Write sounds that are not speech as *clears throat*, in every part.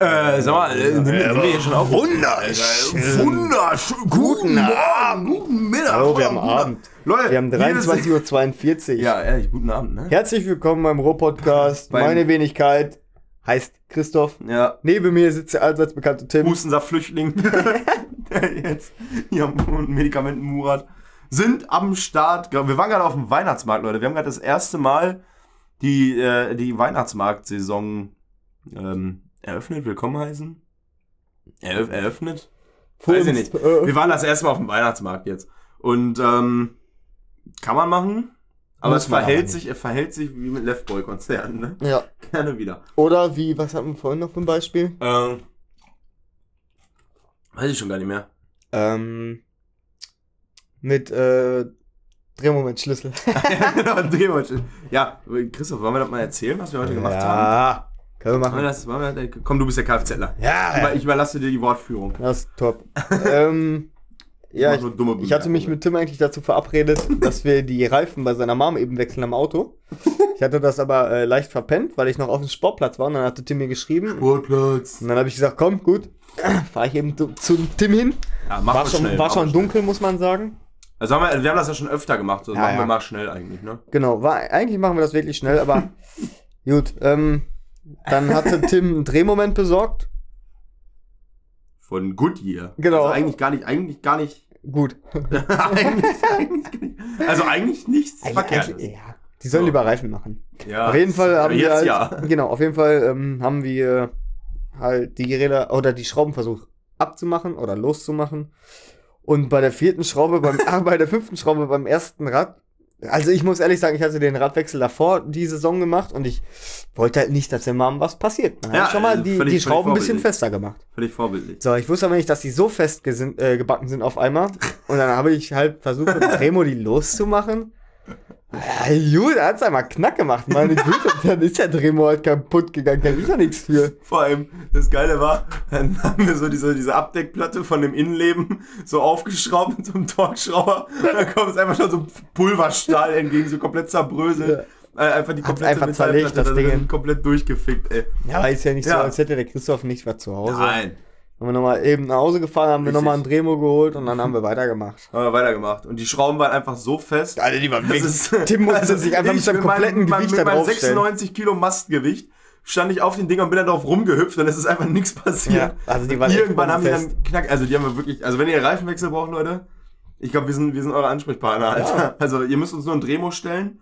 Äh, sag mal, äh, sind wir hier schon auf? Wunderschön. Wunderschön. Guten Abend. Guten Mittag. Hallo, wir haben guten Abend. Leute, Wir haben hier ist- 23.42 Uhr. Ja, ehrlich, guten Abend, ne? Herzlich willkommen beim Ruhr-Podcast. Beim- Meine Wenigkeit heißt Christoph. Ja. Neben mir sitzt der allseits bekannte Tim. Hustensaftflüchtling, *laughs* der jetzt hier am Medikamenten Murat, sind am Start. Wir waren gerade auf dem Weihnachtsmarkt, Leute. Wir haben gerade das erste Mal die, äh, die Weihnachtsmarktsaison ähm, eröffnet, willkommen heißen. Eröff eröffnet? Für Weiß ich nicht. äh, Wir waren das erste Mal auf dem Weihnachtsmarkt jetzt. Und ähm, kann man machen, aber Muss es verhält sich, es verhält sich wie mit Left Boy Konzerten, ne? Ja. Gerne wieder. Oder wie, was hatten wir vorhin noch für ein Beispiel? Ähm, weiß ich schon gar nicht mehr. Ähm, mit äh, Drehmomentschlüssel. *laughs* ja, genau, Drehmaschine. Ja, Christoph, wollen wir das mal erzählen, was wir heute gemacht haben? Können wir Wollen wir machen. das, wollen wir, komm, du bist der Kfzler. Ja, Aber ich überlasse dir die Wortführung. das ist top. *laughs* ähm, ja, ich, ich hatte mich mit Tim eigentlich dazu verabredet, *laughs* dass wir die Reifen bei seiner Mom eben wechseln am Auto. Ich hatte das aber äh, leicht verpennt, weil ich noch auf dem Sportplatz war und dann hatte Tim mir geschrieben. Sportplatz. Und dann habe ich gesagt, komm, gut, *clears throat* fahre ich eben zu, zu Tim hin. Ja, mach War schon, schnell, war schon mal schnell. dunkel, muss man sagen. Also haben wir, wir haben das ja schon öfter gemacht, so Ja, machen wir ja. mal schnell eigentlich, ne? Genau, war, eigentlich machen wir das wirklich schnell, aber *laughs* gut. Ähm, dann hatte Tim einen Drehmoment besorgt. Von Goodyear. Genau. Also eigentlich gar nicht, eigentlich gar nicht, Gut. *laughs* eigentlich, eigentlich. Also eigentlich nichts Verkehrtes. Eigentlich- ja, die sollen So. lieber Reifen machen. Ja, auf jeden Fall haben wir halt, ja. genau, auf jeden Fall ähm, haben wir halt die Räder oder die Schrauben versucht abzumachen oder loszumachen. Und bei der vierten Schraube, beim, ah, *laughs* bei der fünften Schraube beim ersten Rad, also ich muss ehrlich sagen, ich hatte den Radwechsel davor die Saison gemacht und ich wollte halt nicht, dass der Mom was passiert. Dann Ja, ich schon mal also die, völlig- die Schrauben ein bisschen fester gemacht. Völlig vorbildlich. So, ich wusste aber nicht, dass die so fest äh, gebacken sind auf einmal. Und dann habe ich halt versucht, mit dem *laughs* Remo die loszumachen. Ja, gut, da hat's einmal knack gemacht, meine Güte. *laughs* Dann ist der Dremo halt kaputt gegangen, kann ich doch nichts für. Vor allem, das Geile war, dann haben wir so diese, diese Abdeckplatte von dem Innenleben so aufgeschraubt mit so einem Torxschrauber. Und dann kommt es einfach schon so Pulverstahl entgegen, so komplett zerbröselt. Äh, einfach die Hat's komplette einfach zerlegt, das da Ding. komplett durchgefickt, ey. Ja, aber ist ja nicht so, Ja. als hätte der Christoph nicht was zu Hause. Nein. Haben wir nochmal eben nach Hause gefahren, haben wir nochmal einen Dremo geholt und dann haben wir weitergemacht. Haben wir weitergemacht. Und die Schrauben waren einfach so fest. Alter, die waren Das ist- Also Tim musste sich einfach mit seinem kompletten meinem- Gewicht mit da meinem draufstellen. 96 Kilo Mastgewicht stand ich auf den Ding und bin dann drauf rumgehüpft und es ist einfach nichts passiert. Ja, also die waren Irgendwann haben die dann knack, also die haben wir wirklich, also wenn ihr Reifenwechsel braucht, Leute, ich glaube, wir sind, wir sind eure Ansprechpartner, Alter. Also ihr müsst uns nur ein Dremo stellen.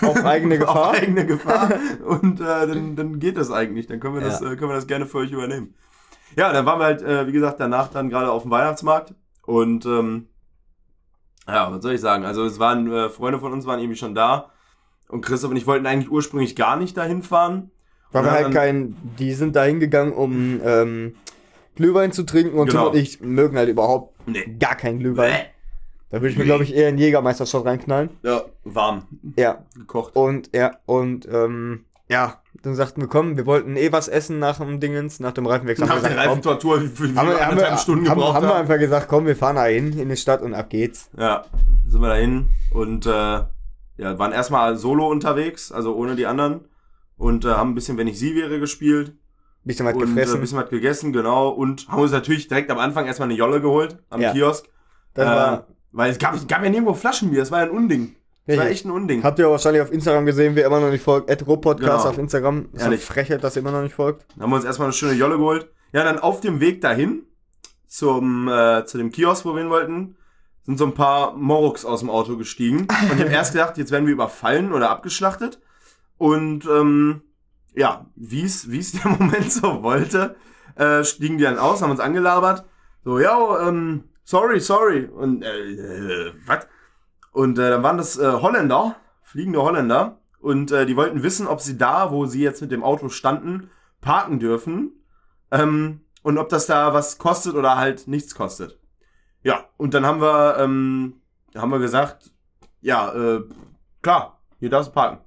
Auf eigene *laughs* Gefahr. Auf eigene Gefahr. *laughs* und äh, dann, dann geht das eigentlich. Dann können wir das, Ja. äh, können wir das gerne für euch übernehmen. Ja, dann waren wir halt, äh, wie gesagt, danach dann gerade auf dem Weihnachtsmarkt und ähm, ja, was soll ich sagen? Also es waren äh, Freunde von uns waren irgendwie schon da und Christoph und ich wollten eigentlich ursprünglich gar nicht dahin fahren. Wir halt kein, die sind da hingegangen, um ähm, Glühwein zu trinken und Genau. Tim und ich mögen halt überhaupt Nee. gar keinen Glühwein. Bäh. Da würde ich mir, glaube ich, eher einen Jägermeister-Shot reinknallen. Ja, warm Ja, gekocht. und ja, und ähm, ja, dann sagten wir, komm, wir wollten eh was essen nach dem Dingens, nach dem Reifenwechsel. Nach Haben der Reifentortur, wie viel haben wir, haben wir, Stunden haben, gebraucht haben wir einfach gesagt, komm, wir fahren da hin in die Stadt und ab geht's. Ja, sind wir dahin und äh, ja, waren erstmal solo unterwegs, also ohne die anderen und äh, haben ein bisschen Wenn ich sie wäre gespielt Bisschen was und äh, gefressen. ein bisschen was gegessen, genau und haben uns natürlich direkt am Anfang erstmal eine Jolle geholt am Ja. Kiosk, das äh, war, weil es gab, gab ja nirgendwo Flaschenbier, das war ja ein Unding. Das war echt ein Unding. Habt ihr wahrscheinlich auf Instagram gesehen, wer immer noch nicht folgt, Podcast Genau. auf Instagram. Ist eine Ehrlich. Frechheit, dass ihr immer noch nicht folgt. Dann haben wir uns erstmal eine schöne Jolle geholt. Ja, dann auf dem Weg dahin zum äh, zu dem Kiosk, wo wir hin wollten, sind so ein paar Moroks aus dem Auto gestiegen. Und ich habe *laughs* erst gedacht, jetzt werden wir überfallen oder abgeschlachtet. Und ähm, ja, wie es wie es *laughs* der Moment so wollte, äh, stiegen die dann aus, haben uns angelabert. So, ja, ähm, sorry, sorry. Und äh, äh, was? Und äh, dann waren das äh, Holländer, fliegende Holländer. Und äh, die wollten wissen, ob sie da, wo sie jetzt mit dem Auto standen, parken dürfen. Ähm, und ob das da was kostet oder halt nichts kostet. Ja, und dann haben wir, ähm, haben wir gesagt, ja, äh, klar, hier darfst du parken.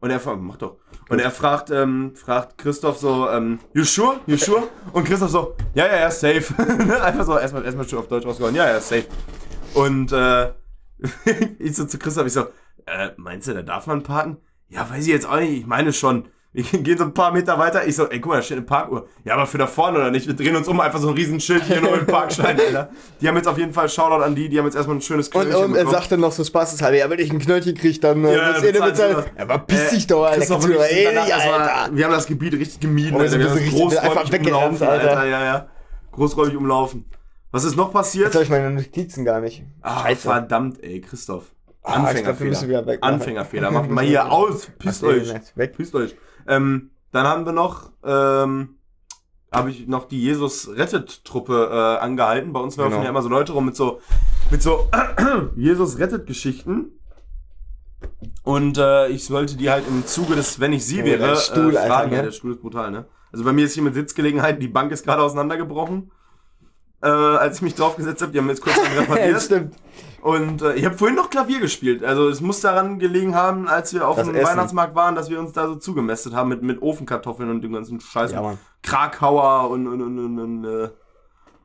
Und er fragt, mach doch. Und er fragt, ähm, fragt Christoph so, ähm, you sure? You sure? Und Christoph so, ja, ja, ja, safe. *laughs* Einfach so, erstmal, erstmal schon auf Deutsch rausgehauen, ja, ja, safe. Und, äh, *laughs* ich so zu Christoph, ich so, äh, meinst du, da darf man parken? Ja, weiß ich jetzt auch nicht, ich meine schon. Wir *laughs* gehen so ein paar Meter weiter. Ich so, ey, guck mal, da steht eine Parkuhr. Ja, aber für da vorne oder nicht? Wir drehen uns um, einfach so ein Riesenschild hier nur im Parkschein, Alter. Die haben jetzt auf jeden Fall Shoutout an die, die haben jetzt erstmal ein schönes Und, Knöllchen und er bekommen. sagte noch so spaßeshalber, ja, wenn ich ein Knöllchen krieg, dann äh, Ja, müsst ihr dann damit bezahlen sein. sie Ja, aber piss dich doch, Alter. Christoph und ich sind danach erstmal- Wir haben das Gebiet richtig gemieden. Oh, wir Alter. sind Wir haben das großräumig umlaufen, Alter. Alter. Ja, ja. Großräumig umlaufen. Was ist noch Jetzt passiert? habe ich meine Notizen gar nicht. Ah, Scheiße. verdammt, ey, Christoph. Ah, ich glaub, weg. Anfängerfehler. Macht *laughs* mal hier aus. Pisst Ach, euch. Weg. Pisst euch. Ähm, dann haben wir noch, ähm, habe ich noch die Jesus rettet Truppe äh, angehalten. Bei uns laufen Genau. ja immer so Leute rum mit so mit so *clears throat* Jesus rettet Geschichten. Und äh, ich sollte die halt im Zuge des, wenn ich sie Oh, wäre, der Stuhl, äh, Alter, fragen. ne? Ja, der Stuhl ist brutal, ne? Also bei mir ist hier mit Sitzgelegenheit, die Bank ist gerade auseinandergebrochen. Äh, als ich mich draufgesetzt habe, die haben jetzt kurz *laughs* repariert. stimmt. Und äh, ich habe vorhin noch Klavier gespielt. Also es muss daran gelegen haben, als wir auf Das dem Essen. Weihnachtsmarkt waren, dass wir uns da so zugemästet haben mit, mit Ofenkartoffeln und dem ganzen Scheiß. Ja. Krakauer und, und, und, und, und äh,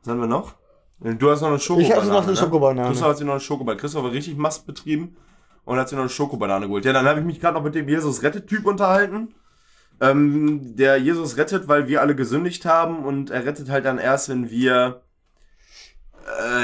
was haben wir noch? Du hast noch eine Schokobanane. Ich hatte noch eine ne? Schokobanane. Christoph hat sich noch eine Schokobanane. Christoph hat richtig Mast betrieben und hat sich noch eine Schokobanane geholt. Ja, dann habe ich mich gerade noch mit dem Jesus-Rettet-Typ unterhalten. Ähm, der Jesus rettet, weil wir alle gesündigt haben und er rettet halt dann erst, wenn wir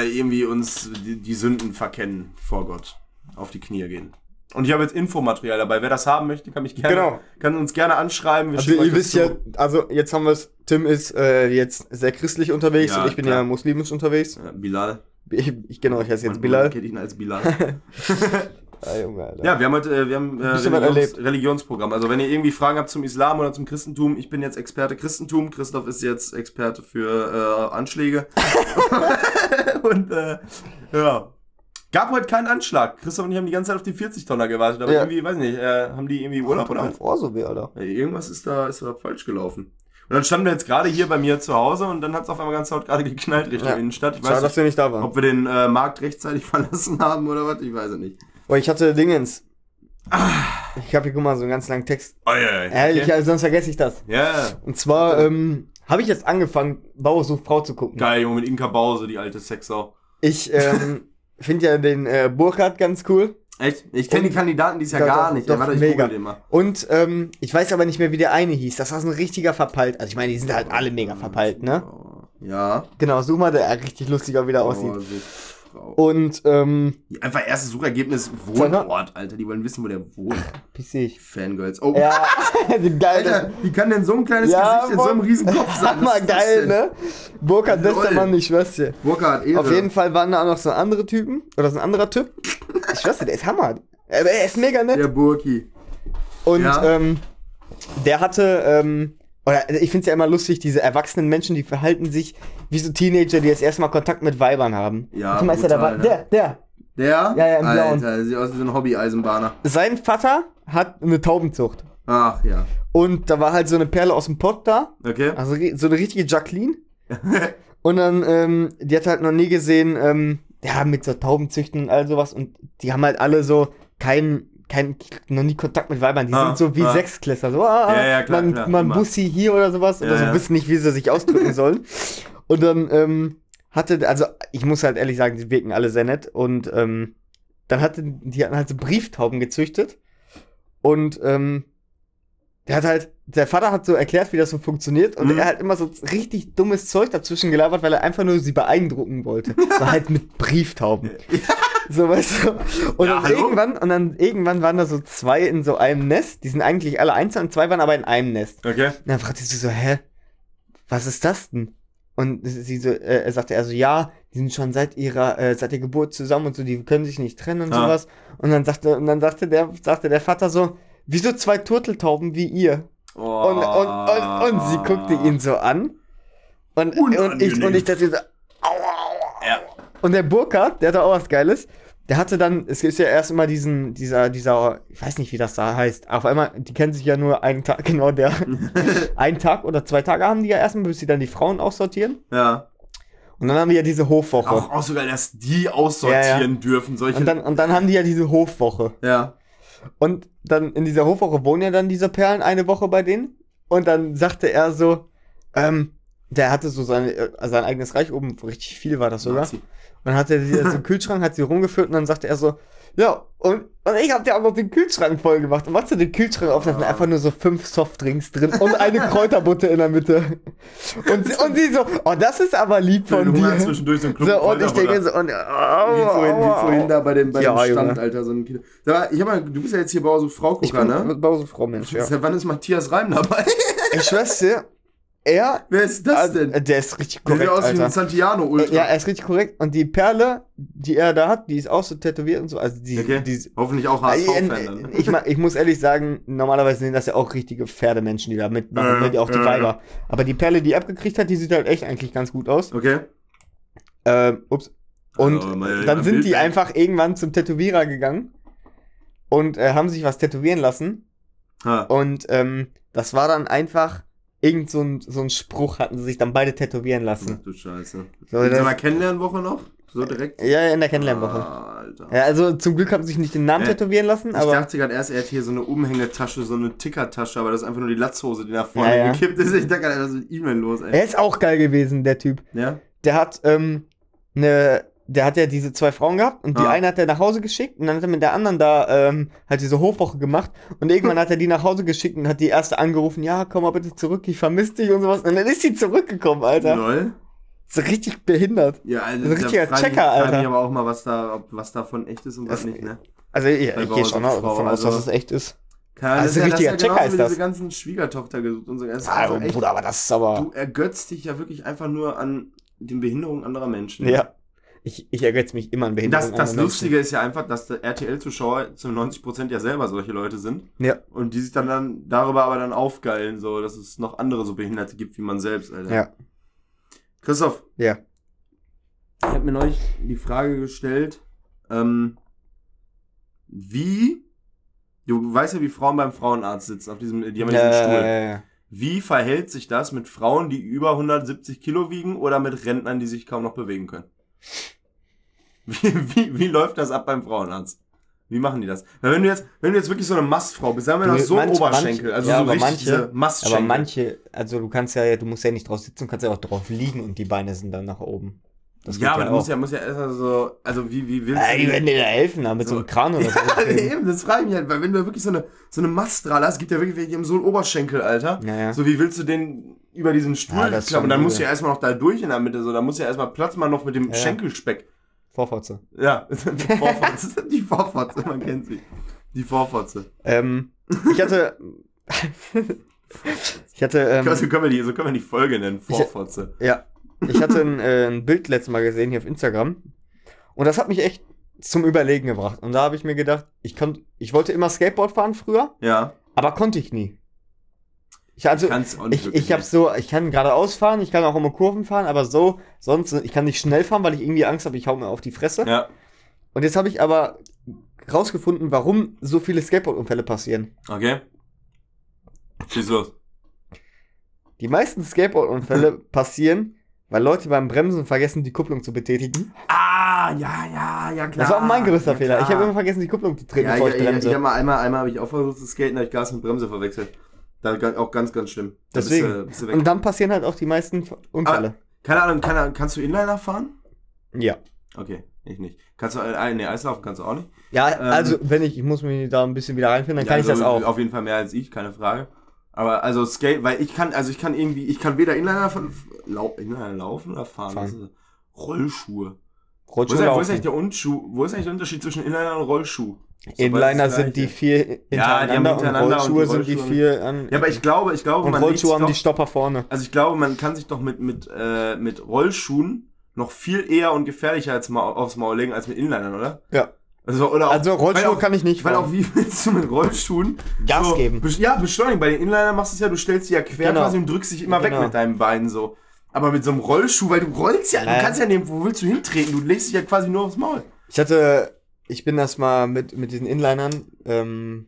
äh, irgendwie uns die, die Sünden verkennen vor Gott, auf die Knie gehen. Und ich habe jetzt Infomaterial dabei. Wer das haben möchte, kann mich gerne, Genau. kann uns gerne anschreiben. Wir Also ihr wisst ja, also jetzt haben wir es, Tim ist äh, jetzt sehr christlich unterwegs Ja, und ich bin klar. ja muslimisch unterwegs. Bilal. Ich, ich genau, ich heiße jetzt Bilal. Man kennt ihn als Bilal. *laughs* *laughs* Ah, Junge, Alter. Ja, wir haben heute äh, wir haben, äh, Religions. Religionsprogramm. Also wenn ihr irgendwie Fragen habt zum Islam oder zum Christentum, ich bin jetzt Experte Christentum, Christoph ist jetzt Experte für äh, Anschläge. *laughs* und äh, ja. Gab heute keinen Anschlag. Christoph und ich haben die ganze Zeit auf die 40-Tonner gewartet, aber Ja. irgendwie, weiß nicht, äh, haben die irgendwie Urlaub oder was? Ohr so weh, Alter. Irgendwas ist da, ist da falsch gelaufen. Und dann standen wir jetzt gerade hier bei mir zu Hause und dann hat es auf einmal ganz laut gerade geknallt Richtung Ja. Innenstadt. Ich Schade, weiß dass nicht, wir nicht da waren. ob wir den äh, Markt rechtzeitig *laughs* verlassen haben oder was, ich weiß es nicht. Boah, ich hatte Dingens. Ich habe hier, guck mal, so einen ganz langen Text. Oh, ja, ja. Ehrlich, okay. ja, sonst vergesse ich das. Ja, Und zwar ähm, habe ich jetzt angefangen, Bauer sucht Frau zu gucken. geil, Junge, mit Inka Bause, die alte Sexsau. Ich ähm, *laughs* finde ja den äh, Burkhardt ganz cool. Echt? Ich kenne die Kandidaten dies ja Doch, gar nicht. doch, warte, ich mega. google den mal. Und ähm, ich weiß aber nicht mehr, wie der eine hieß. Das war so ein richtiger verpeilt. Also ich meine, die sind halt alle mega verpeilt, ne? Ja. Genau, such mal, der richtig lustiger wieder aussieht. Oh, Frau. Und ähm, Einfach erstes Suchergebnis. Wohnort, Alter. Die wollen wissen, wo der wohnt. *laughs* pissig. Fangirls. Oh, Ja, *laughs* die geile. Alter, wie kann denn so ein kleines Ja, Gesicht in so einem riesen Kopf sein? *laughs* Hammer ist das geil, ne? Burkhard Lol. bester Mann, ich schwör's dir. Burkhard, Ehre. Auf jeden Fall waren da auch noch so andere Typen. Oder so ein anderer Typ. Ich schwör's dir, der ist Hammer. Aber er ist mega nett. Der Burki. Und Ja. ähm, der hatte, ähm, oder ich find's ja immer lustig, diese erwachsenen Menschen, die verhalten sich wie so Teenager, die jetzt erstmal Kontakt mit Weibern haben. Ja, Guck mal, ist der, brutal, dabei? ne? der, der. Der? Ja, ja, im Blauen. Alter, sieht aus wie so ein Hobby-Eisenbahner. Sein Vater hat eine Taubenzucht. Ach ja. Und da war halt so eine Perle aus dem Pott da. Okay. Also so eine richtige Jacqueline. *laughs* und dann, ähm, die hat halt noch nie gesehen, ähm, ja, mit so Taubenzüchten und all sowas. Und die haben halt alle so keinen, kein, noch nie Kontakt mit Weibern. Die Ah, sind so wie ah. Sechsklässler. So, ah, Ja, ja, klar, man, klar, man. Bussi hier oder sowas. Ja, oder so ja. wissen nicht, wie sie sich ausdrücken *laughs* sollen. Und dann, ähm, hatte, also ich muss halt ehrlich sagen, die wirken alle sehr nett. Und ähm, dann hatte, die hatten halt so Brieftauben gezüchtet. Und ähm, der hat halt, der Vater hat so erklärt, wie das so funktioniert. Und Mhm. er hat immer so richtig dummes Zeug dazwischen gelabert, weil er einfach nur sie beeindrucken wollte. *laughs* So halt mit Brieftauben. *laughs* So, weißt du? Und Ja, dann hallo? irgendwann, und dann irgendwann waren da so zwei in so einem Nest. Die sind eigentlich alle einzeln und zwei waren aber in einem Nest. Okay. Und dann fragte sie so, hä, was ist das denn? Und sie so, äh, sagte er so, ja, die sind schon seit ihrer, äh, seit der Geburt zusammen und so, die können sich nicht trennen und Ah. sowas. Und dann sagte, und dann sagte der, sagte der Vater so, wieso zwei Turteltauben wie ihr? Oh. Und, und, und, und sie guckte ihn so an. Und, und ich, und ich dachte so, aua, aua. Ja. Und der Burkhardt, der hatte auch was Geiles. Der hatte dann, es ist ja erst immer diesen, dieser, dieser, ich weiß nicht, wie das da heißt. Auf einmal, die kennen sich ja nur einen Tag, *laughs* genau der. *laughs* einen Tag oder zwei Tage haben die ja erstmal, bis sie dann die Frauen aussortieren. Ja. Und dann haben die ja diese Hofwoche. Auch, auch sogar, dass die aussortieren dürfen. Solche. Und dann, und dann haben die ja diese Hofwoche. ja. Und dann in dieser Hofwoche wohnen ja dann diese Perlen eine Woche bei denen. Und dann sagte er so, ähm, der hatte so sein, äh, sein eigenes Reich oben, richtig viel war das sogar. Nazi. Und dann hat er sie so einen Kühlschrank, hat sie rumgeführt und dann sagte er so, ja, und, und ich hab dir auch noch den Kühlschrank voll gemacht. Und machst du den Kühlschrank auf, da sind einfach nur so fünf Softdrinks drin und eine Kräuterbutte in der Mitte. Und sie, und sie so, oh, das ist aber lieb von du Hunger dir. zwischendurch so ein Klumpen So, und ich Kräuterbutter. denke so, und, Wie oh, vorhin, wie vorhin da bei dem, bei Ja, dem Stand, Junge. Alter, so ein Kilo. Sag mal, ich hab mal, du bist ja jetzt hier Bauer so Frau Gucker, ne? Bause Frau Mensch, ja. Seit wann ist Matthias Reim dabei? Ich schwör's dir, er, Wer ist das also, denn? der ist richtig Der sieht korrekt, aus wie ein Alter. Santiano Ultra. Ja, er ist richtig korrekt. Und die Perle, die er da hat, die ist auch so tätowiert und so. Also die, Okay. die Hoffentlich auch Äh, HSV-Fan ich, ma- ich muss ehrlich sagen, normalerweise sind das ja auch richtige Pferdemenschen, die da mitmachen, ne, die auch die ja, Weiber. Aber die Perle, die er abgekriegt hat, die sieht halt echt eigentlich ganz gut aus. Okay. Ähm, ups. Und Also, dann sind die einfach irgendwann zum Tätowierer gegangen und äh, haben sich was tätowieren lassen. Ha. Und ähm, das war dann einfach irgend so ein, so ein Spruch, hatten sie sich dann beide tätowieren Ach lassen. du Scheiße. So, Sie mal Kennenlernwoche noch? So direkt? Ja, in der Kennenlernwoche. Ah, Alter. Ja, also zum Glück haben sie sich nicht den Namen Äh, tätowieren lassen, Ich aber dachte gerade erst, er hat hier so eine Umhängetasche, so eine Tickertasche, aber das ist einfach nur die Latzhose, die nach vorne Ja, ja. gekippt ist. Ich dachte gerade, was ist mit E-Mail los, ey? er ist auch geil gewesen, der Typ. Ja? der hat ähm, ne, der hat ja diese zwei Frauen gehabt und die Ah. eine hat er nach Hause geschickt und dann hat er mit der anderen da ähm, halt diese Hofwoche gemacht und irgendwann hat er die nach Hause geschickt und hat die erste angerufen, ja, komm mal bitte zurück, ich vermisse dich und sowas und dann ist sie zurückgekommen, Alter. Lol. So richtig behindert. Ja, also, Ein richtiger da frag Checker, ich, frag Alter. mich aber auch mal, was, da, ob, was davon echt ist und was Das- nicht, ne? Also ich, ich gehe schon davon aus, also- dass es echt ist. Keine Also das ist ja, richtiger das ist ja Checker ist das. diese ganzen Schwiegertochter gesucht und so. Das Ah, einfach echt, Bruder, aber das ist aber. du ergötzt dich ja wirklich einfach nur an den Behinderungen anderer Menschen. Ja. Ich, ich ergötze mich immer an Behinderungen. Das, das Lustige ist ja einfach, dass der RTL-Zuschauer zu 90% ja selber solche Leute sind. Menschen. Und die sich dann, dann darüber aber dann aufgeilen, so, dass es noch andere so Behinderte gibt wie man selbst, Alter. Ja. Ja. Christoph, Ja. ich habe mir neulich die Frage gestellt, ähm, wie, du weißt ja, wie Frauen beim Frauenarzt sitzen, auf diesem, die haben ja diesen Stuhl. Äh, Wie verhält sich das mit Frauen, die über 170 Kilo wiegen oder mit Rentnern, die sich kaum noch bewegen können? Wie, wie, wie läuft das ab beim Frauenarzt? Wie machen die das? Weil wenn du jetzt, wenn du jetzt wirklich so eine Mastfrau bist, sagen wir Du, noch so ein manche- Oberschenkel, also ja, so aber richtig manche- diese Mastschenkel. Aber manche, also du kannst ja, du musst ja nicht drauf sitzen, du kannst ja auch drauf liegen und die Beine sind dann nach oben. Das ja, aber du auch. musst ja, musst ja erstmal so, also wie, wie willst Ja, du die werden dir da helfen, da, mit so, So. einem Kran oder *laughs* so. Ja, eben, das frage ich mich halt, weil wenn du wirklich so eine, so eine Mastdrahle hast, gibt ja wirklich haben so einen Oberschenkel, Alter. Ja, ja. So, wie willst du den über diesen Stuhl Ja, klappen? Und dann musst du ja erstmal noch da durch in der Mitte, so, da muss ja erstmal Platz machen noch mit dem Ja. Schenkelspeck. Vorfotze. Ja, *laughs* die Vorfotze, die Vorfotze, man kennt sie. Die Vorfotze. Ähm, ich hatte. ich hatte. Ähm, so, können wir die, so können wir die Folge nennen, Vorfotze. ja. Ich hatte ein, äh, ein Bild letztes Mal gesehen hier auf Instagram. Und das hat mich echt zum Überlegen gebracht. Und da habe ich mir gedacht, ich, kon, ich wollte immer Skateboard fahren früher, Ja, aber konnte ich nie. Ich, also, ich, ich habe so, ich kann geradeaus fahren, ich kann auch immer Kurven fahren, aber so, sonst, ich kann nicht schnell fahren, weil ich irgendwie Angst habe, ich hau mir auf die Fresse. Ja, Und jetzt habe ich aber rausgefunden, warum so viele Skateboard-Unfälle passieren. okay. Schieß los. Die meisten Skateboard-Unfälle *laughs* passieren, weil Leute beim Bremsen vergessen, die Kupplung zu betätigen. Ah, ja, ja, ja, klar. das war auch mein größter ja, Fehler. Ich habe immer vergessen, die Kupplung zu treten, ja, bevor ja, ich ja, bremse. ich hab mal einmal, einmal habe ich auch versucht zu skaten, da hab ich Gas mit Bremse verwechselt. Da ga- auch ganz, ganz schlimm. Da bist Deswegen. du- bist du. Und dann passieren halt auch die meisten Unfälle. Keine Ahnung, keine Ahnung, kannst du Inliner fahren? ja. Okay, ich nicht. Kannst du, äh, nee, Eislaufen kannst du auch nicht. Ja, Ähm, also wenn ich, ich muss mich da ein bisschen wieder reinfinden, dann Ja, kann ich also das auch. Auf jeden Fall mehr als ich, keine Frage. Aber also Skate, weil ich kann, also ich kann irgendwie, ich kann weder Inliner, von, lau, Inliner laufen oder fahren. Fahren. Das ist Rollschuhe. Wo ist, wo, ist eigentlich der Unschuh, wo ist eigentlich der Unterschied zwischen Inliner und Rollschuh? Inliner sind die vier Ja, die haben hintereinander und hintereinander und Rollschuhe die sind die Rollschuhe- vier an. Ja, aber ich glaube, ich glaube, und man legt Rollschuhe haben doch, die Stopper vorne. also ich glaube, man kann sich doch mit, mit, äh, mit Rollschuhen noch viel eher und gefährlicher als mal aufs Maul legen als mit Inlinern, oder? Ja. Also, oder auch, Also Rollschuhe auch, kann ich nicht Weil fahren. auch, wie *laughs* willst du mit Rollschuhen Gas geben. besch- Ja, beschleunigen. Bei den Inlinern machst du es ja, du stellst sie ja quer Genau. quasi und drückst dich immer weg Genau. mit deinem Bein so. Aber mit so einem Rollschuh, weil du rollst ja, du Naja. kannst ja nehmen, wo willst du hintreten? Du legst dich ja quasi nur aufs Maul. Ich hatte, ich bin das mal mit, mit diesen Inlinern, ähm,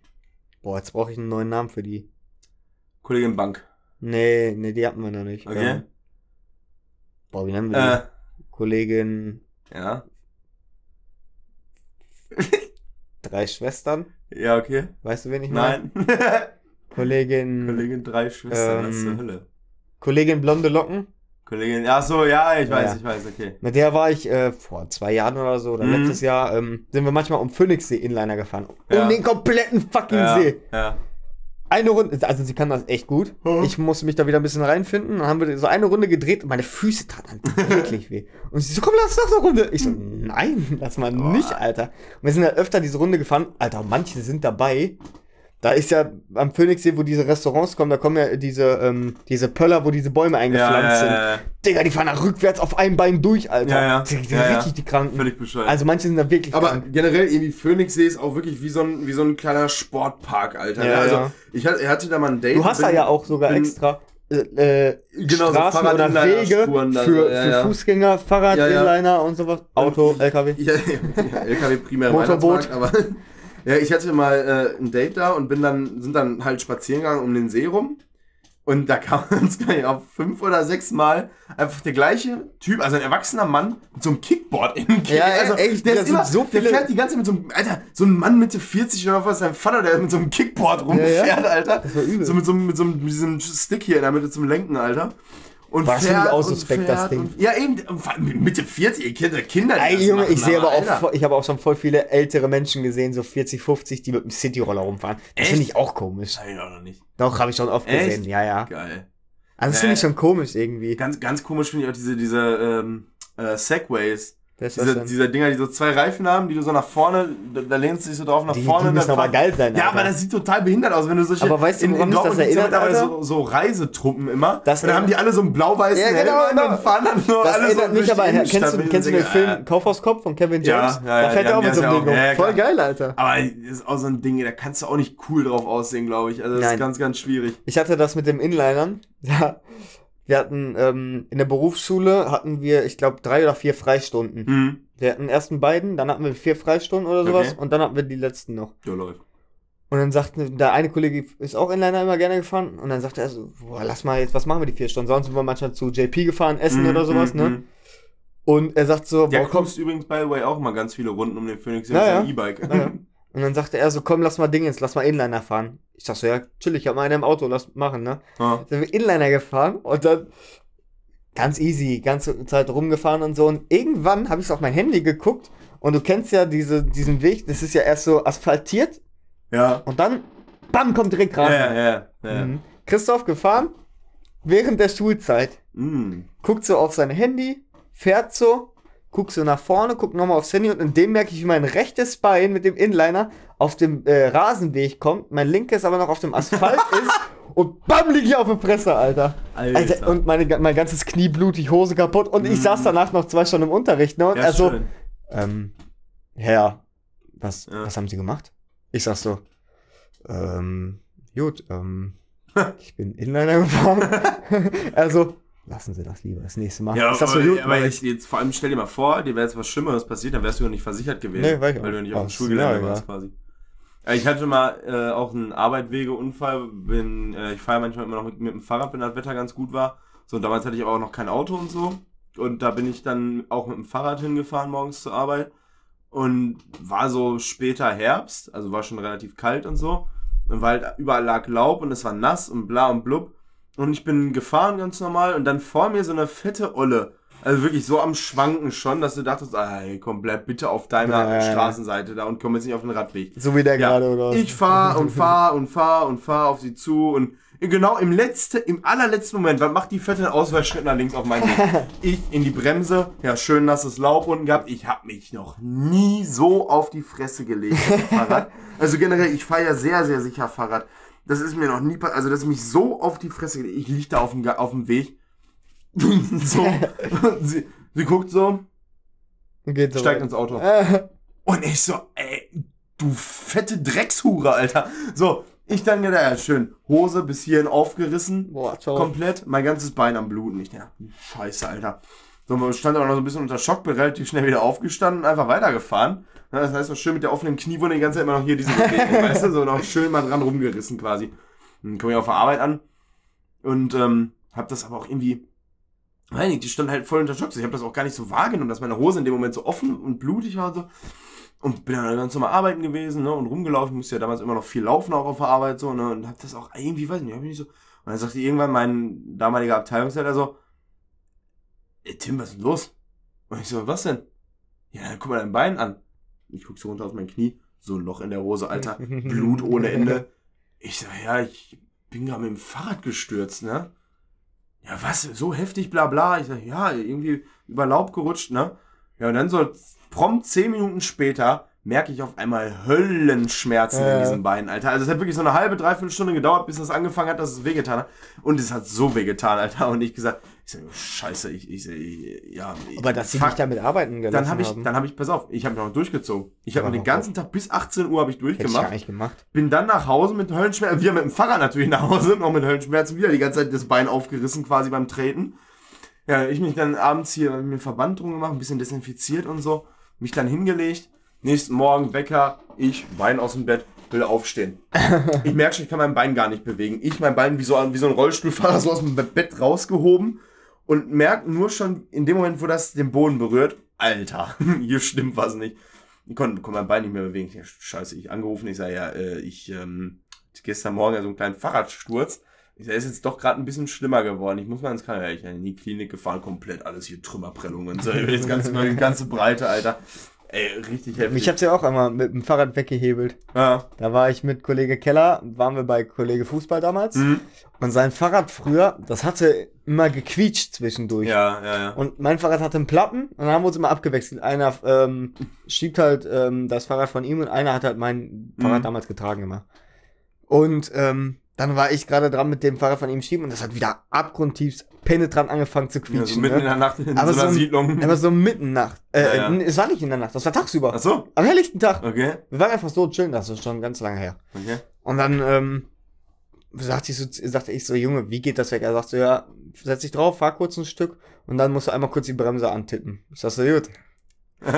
boah, jetzt brauche ich einen neuen Namen für die. Kollegin Bank. Nee, nee, die hatten wir noch nicht. Okay. Ähm, boah, wie nennen wir die? Äh, Kollegin, ja. *laughs* drei Schwestern. Ja, okay. Weißt du, wen ich meine? Nein. *laughs* Kollegin, Kollegin drei Schwestern, Ähm, das ist zur Hölle. Kollegin blonde Locken. Kollegin, ach so, ja, ich Ja, weiß, ja. ich weiß, okay. Mit der war ich äh, vor zwei Jahren oder so, oder Mhm. letztes Jahr, ähm, sind wir manchmal um Phoenixsee Inliner gefahren. Ja. Um den kompletten fucking Ja, See. ja. Eine Runde, also sie kann das echt gut. Mhm. Ich musste mich da wieder ein bisschen reinfinden. Dann haben wir so eine Runde gedreht und meine Füße taten *laughs* wirklich weh. Und sie so, komm, lass noch eine Runde. Ich so, nein, lass mal nicht, Alter. Und wir sind halt öfter diese Runde gefahren. Alter, manche sind dabei. Da ist ja am Phoenixsee, wo diese Restaurants kommen, da kommen ja diese, ähm, diese Pöller, wo diese Bäume eingepflanzt ja, sind. ja, ja. Digga, die fahren da rückwärts auf einem Bein durch, Alter. Ja, ja. Die, die Ja, ja. richtig die Kranken. Völlig bescheuert. Also manche sind da wirklich Aber krank. generell irgendwie Phoenixsee ist auch wirklich wie so ein, wie so ein kleiner Sportpark, Alter. Ja, ne? also ja. ich hatte, da mal ein Date. Du hast da bin- ja auch sogar extra äh, äh, Genau, so Straßen oder Wege da so, für, ja, für ja. Fußgänger, Fahrrad, Ja, ja. Inliner und sowas. Auto, LKW. *laughs* Ja, ja, LKW primär Motorboot. Aber ja, ich hatte mal äh, ein Date da und bin dann, sind dann halt spazieren gegangen um den See rum. Und da kam *laughs* uns gar nicht auf fünf oder sechs Mal einfach der gleiche Typ, also ein erwachsener Mann mit so einem Kickboard in den Ja, also, echt, der ist immer, so der fährt die ganze Zeit mit so einem, Alter, so ein Mann Mitte 40 oder was, sein Vater, der mit so einem Kickboard rumfährt, Ja, ja. Alter. Das war übel. So mit so, einem- mit so mit diesem Stick hier in der Mitte zum Lenken, Alter. Und das ich fährt auch und suspekt, das fährt Ding. Und, ja, eben, Mitte 40, ihr kennt ja Kinder, die Ey, das Junge, machen, ich sehe aber auch, Alter. voll- ich habe auch schon voll viele ältere Menschen gesehen, so 40, 50, die mit dem Cityroller rumfahren. Das finde ich auch komisch. Nein, auch noch nicht. Doch, habe ich schon oft Echt? gesehen, ja, ja. Geil. Also das finde ich schon komisch irgendwie. Ganz, ganz komisch finde ich auch diese, diese ähm, äh, Segways. Wer ist das Diese, denn? diese Dinger, die so zwei Reifen haben, die du so nach vorne, da, da lehnst du dich so drauf nach Die- vorne. die müssen aber geil sein, Ja, Alter. aber das sieht total behindert aus, wenn du solche. Aber weißt du, woran das Dortmund gibt's ja erinnert, Alter? So, so Reisetruppen immer. Das und dann haben die alle so einen blau-weißen Ja, Helm genau, an genau. und fahren dann nur Das alle so mich aber, die kennst du, kennst du den Film sagen, Kaufhauskopf von Kevin Ja, James? ja, ja, da fährt er auch mit so das einem ja Ding. Ja, ja, Voll geil, Alter. Aber das ist auch so ein Ding, da kannst du auch nicht cool drauf aussehen, glaube ich. Also das ist ganz, ganz schwierig. Ich hatte das mit dem Inlinern. *laughs* Wir hatten ähm, in der Berufsschule hatten wir, ich glaube, drei oder vier Freistunden. Hm. Wir hatten ersten beiden, dann hatten wir vier Freistunden oder sowas Okay. und dann hatten wir die letzten noch. Ja, läuft. Und dann sagte der eine Kollege ist auch Inliner immer gerne gefahren und dann sagte er so, boah, lass mal jetzt, was machen wir die vier Stunden? Sonst sind wir manchmal zu JP gefahren, essen Mhm, oder sowas, mhm, ne? mhm. Und er sagt so, Der boah, komm. cruist übrigens, by the way, auch mal ganz viele Runden um den Phoenix Ja, mit ja. seinem E-Bike. Ja, ja. *laughs* Und dann sagte er so, komm, lass mal Dingens, lass mal Inliner fahren. Ich sag so, ja, chill, ich hab mal einen im Auto, lass machen, ne? Ja. sind wir Inliner gefahren und dann ganz easy, ganze Zeit rumgefahren und so. Und irgendwann habe ich auf mein Handy geguckt und du kennst ja diese, diesen Weg, das ist ja erst so asphaltiert Ja. und dann, bam, kommt direkt Ja, Rasen. ja, ja. ja. Mhm. Christoph gefahren, während der Schulzeit, Mm. guckt so auf sein Handy, fährt so, guckt so nach vorne, guckt nochmal aufs Handy und in dem merke ich, wie mein rechtes Bein mit dem Inliner auf dem äh, Rasenweg kommt, mein linkes aber noch auf dem Asphalt *laughs* ist und bam, liege ich auf der Fresse, Alter. Alter. Alter, und meine, mein ganzes Knie blutig, Hose kaputt und ich Mm. saß danach noch zwei Stunden im Unterricht, ne? Und ja, er so, schön. ähm, Herr, was, Ja. was haben Sie gemacht? Ich sag so, ähm, gut, ähm, *laughs* ich bin Inliner gefahren. *laughs* also, lassen Sie das lieber das nächste Mal. Ja, sag so, aber, gut, aber ich, jetzt vor allem stell dir mal vor, dir wäre jetzt was Schlimmeres passiert, dann wärst du ja nicht versichert gewesen. Nee, weil du nicht auf dem ist Schulgelände warst quasi. Ja, Ich hatte mal äh, auch einen Arbeitwegeunfall, bin, äh, ich fahre manchmal immer noch mit, mit dem Fahrrad, wenn das Wetter ganz gut war. So, und damals hatte ich aber auch noch kein Auto und so. Und da bin ich dann auch mit dem Fahrrad hingefahren morgens zur Arbeit. Und war so später Herbst, also war schon relativ kalt und so. Und weil halt überall lag Laub und es war nass und bla und blub. Und ich bin gefahren ganz normal und dann vor mir so eine fette Olle. Also wirklich so am Schwanken schon, dass du dachtest, ey, komm, bleib bitte auf deiner Ja, ja, ja. Straßenseite da und komm jetzt nicht auf den Radweg. So wie der gerade, oder? Ich fahr und *laughs* fahr und fahr und fahr auf sie zu und genau im letzten, im allerletzten Moment, was macht die fette Ausweichschritt nach links auf meinen Weg? *laughs* Ich in die Bremse, ja, schön nasses Laub unten gehabt. Ich habe mich noch nie so auf die Fresse gelegt auf dem Fahrrad. *laughs* Also generell, ich fahre ja sehr, sehr sicher Fahrrad. Das ist mir noch nie, pa- also dass ich mich so auf die Fresse Ich lieg da auf dem, auf dem Weg. *laughs* so, *laughs* sie, sie guckt so, Geht so steigt weit. ins Auto. *laughs* Und ich so, ey, du fette Dreckshure, Alter. So, ich dann gedacht, ja, schön, Hose bis hierhin aufgerissen, boah, ciao. komplett, mein ganzes Bein am Bluten. Ich dachte, scheiße, Alter. So, man stand aber noch so ein bisschen unter Schock, bin relativ schnell wieder aufgestanden und einfach weitergefahren. Das heißt, noch schön mit der offenen Kniewunde die ganze Zeit immer noch hier diese Bewegung, *laughs* weißt du, so noch schön mal dran rumgerissen quasi. Dann komme ich auf der Arbeit an und ähm, hab das aber auch irgendwie, weiß nicht, die stand halt voll unter Schock. Ich habe das auch gar nicht so wahrgenommen, dass meine Hose in dem Moment so offen und blutig war und so. Und bin dann ganz normal arbeiten gewesen, ne, und rumgelaufen, musste ja damals immer noch viel laufen auch auf der Arbeit, so, ne, und hab das auch irgendwie, weiß nicht, hab ich nicht so. Und dann sagte irgendwann mein damaliger Abteilungsleiter so, ey, Tim, was ist denn los? Und ich so, was denn? Ja, dann guck mal dein Bein an. Ich guck so runter auf mein Knie, so ein Loch in der Hose, Alter, *laughs* Blut ohne Ende. Ich so, ja, ich bin gerade mit dem Fahrrad gestürzt, ne? Ja, was, so heftig, bla bla. Ich sag, ja, irgendwie über Laub gerutscht, ne? Ja, und dann so prompt zehn Minuten später merke ich auf einmal Höllenschmerzen Ja. in diesen Beinen, Alter. Also es hat wirklich so eine halbe, dreiviertel Stunde gedauert, bis das angefangen hat, dass es wehgetan hat. Und es hat so wehgetan, Alter. Und ich gesagt, ich sag, scheiße, ich, ich, ich ja. Aber dass sie dich damit arbeiten gelassen dann habe ich, haben, dann habe ich, pass auf, ich habe noch durchgezogen. Ich habe den ganzen Tag bis 18 Uhr habe ich hätte ich gar durchgemacht. nicht gemacht. Bin dann nach Hause mit Höllenschmerzen, wir mit dem Fahrrad natürlich nach Hause, noch mit Höllenschmerzen wieder, die ganze Zeit das Bein aufgerissen quasi beim Treten. Ja, ich mich dann abends hier mit dem Verband drum gemacht, ein bisschen desinfiziert und so, mich dann hingelegt, nächsten Morgen Wecker, ich, Bein aus dem Bett, will aufstehen. *laughs* ich merke schon, ich kann mein Bein gar nicht bewegen. Ich mein Bein wie so, wie so ein Rollstuhlfahrer so aus dem Bett rausgehoben und merke nur schon in dem Moment, wo das den Boden berührt, Alter, *laughs* hier stimmt was nicht. Ich konnte, konnte mein Bein nicht mehr bewegen. Ich, ja, scheiße, ich angerufen, ich sage, ja, äh, ich, ähm, gestern Morgen ja so einen kleinen Fahrradsturz. Ich sage, ist jetzt doch gerade ein bisschen schlimmer geworden. Ich muss mal ins Krankenhaus. Ich bin in die Klinik gefahren, komplett alles hier Trümmerprellungen und so. Das ganze, *laughs* die ganze Breite, Alter. Ey, richtig heftig. Mich hab's ja auch einmal mit dem Fahrrad weggehebelt. ja. Da war ich mit Kollege Keller, waren wir bei Kollege Fußball damals. Mhm. Und sein Fahrrad früher, das hatte immer gequietscht zwischendurch. ja, ja, ja. Und mein Fahrrad hatte einen Platten und dann haben wir uns immer abgewechselt. Einer ähm, schiebt halt ähm, das Fahrrad von ihm und einer hat halt mein Fahrrad Mhm. damals getragen immer. Und ähm, dann war ich gerade dran mit dem Fahrrad von ihm schieben und das hat wieder abgrundtiefst penetrant angefangen zu ja quietschen. so mitten in ne? der Nacht in Aber so einer so Siedlung. *laughs* Aber so mitten Nacht. Äh, Ja, ja. Es war nicht in der Nacht, das war tagsüber. Ach so, Am helllichten Tag. okay. Wir waren einfach so chillen, das ist schon ganz lange her. Okay. Und dann ähm, sagte, ich so, sagte ich so, Junge, wie geht das weg? Er sagt so, ja, setz dich drauf, fahr kurz ein Stück und dann musst du einmal kurz die Bremse antippen. Ich sag so, gut. *laughs*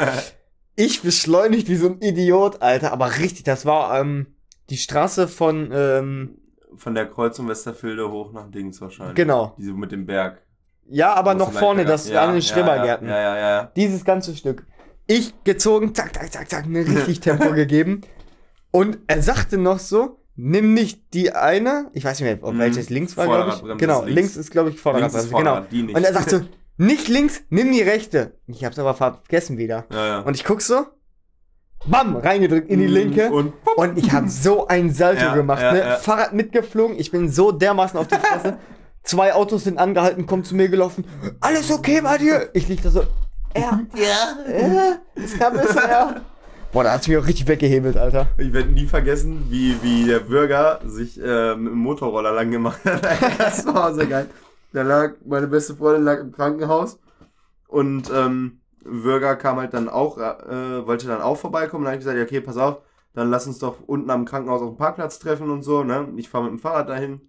Ich beschleunigt wie so ein Idiot, Alter, aber richtig, das war ähm, die Straße von, ähm, Von der Kreuzung Westerfilde hoch nach Dings wahrscheinlich. genau. Diese mit dem Berg. Ja, aber noch es vorne, das bergab- an den Schrebergärten. Ja, ja, ja, ja. Dieses ganze Stück. Ich gezogen, zack, zack, zack, zack, mir richtig *laughs* Tempo gegeben. Und er sagte noch so, nimm nicht die eine, ich weiß nicht mehr, ob Mhm. welches links war, glaube ich. Genau, links. links. ist, glaube ich, Vorderradbremse, genau. Vorderrad, nicht. Und er sagt so, *laughs* nicht links, nimm die rechte. Ich hab's aber vergessen wieder. ja, ja. Und ich guck so, bam, reingedrückt in die Mhm, linke. Und Und ich habe so ein Salto *laughs* Ja, gemacht, ja, ne? ja. Fahrrad mitgeflogen, ich bin so dermaßen auf die Fresse. Zwei Autos sind angehalten, kommen zu mir gelaufen. Alles okay bei dir? Ich lieg da so. Ja, ja, ja. Es kam besser, ja. Boah, da hat's mich auch richtig weggehebelt, Alter. ich werde nie vergessen, wie, wie der Bürger sich äh, mit dem Motorroller lang gemacht hat. *laughs* Das war so geil. Da lag, meine beste Freundin lag im Krankenhaus und ähm, Bürger kam halt dann auch, äh, wollte dann auch vorbeikommen. Dann habe ich gesagt, ja, okay, pass auf, dann lass uns doch unten am Krankenhaus auf dem Parkplatz treffen und so. Ne? Ich fahre mit dem Fahrrad dahin.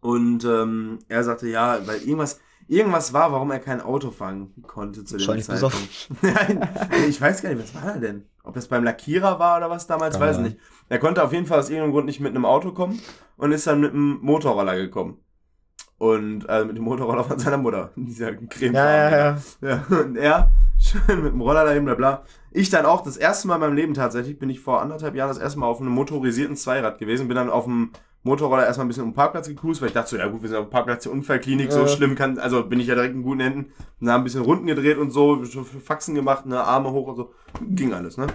Und ähm, er sagte, ja, weil irgendwas, irgendwas war, warum er kein Auto fahren konnte zu dem Zeitpunkt. *laughs* Nein, ich weiß gar nicht, was war er denn? Ob das beim Lackierer war oder was damals, Keine weiß ich nicht. Er konnte auf jeden Fall aus irgendeinem Grund nicht mit einem Auto kommen und ist dann mit einem Motorroller gekommen. Und äh, mit dem Motorroller von seiner Mutter. *laughs* Dieser Creme. Ja, ja, ja. Ja, und er *laughs* schön mit dem Roller dahin, bla bla. Ich dann auch das erste Mal in meinem Leben tatsächlich, bin ich vor anderthalb Jahren das erste Mal auf einem motorisierten Zweirad gewesen, bin dann auf dem Motorroller erstmal ein bisschen um den Parkplatz gecruised, weil ich dachte so, ja gut, wir sind auf dem Parkplatz der Unfallklinik, so Ja. schlimm kann, also bin ich ja direkt in guten Händen. Und dann ein bisschen Runden gedreht und so, Faxen gemacht, ne, Arme hoch und so. Ging alles, ne?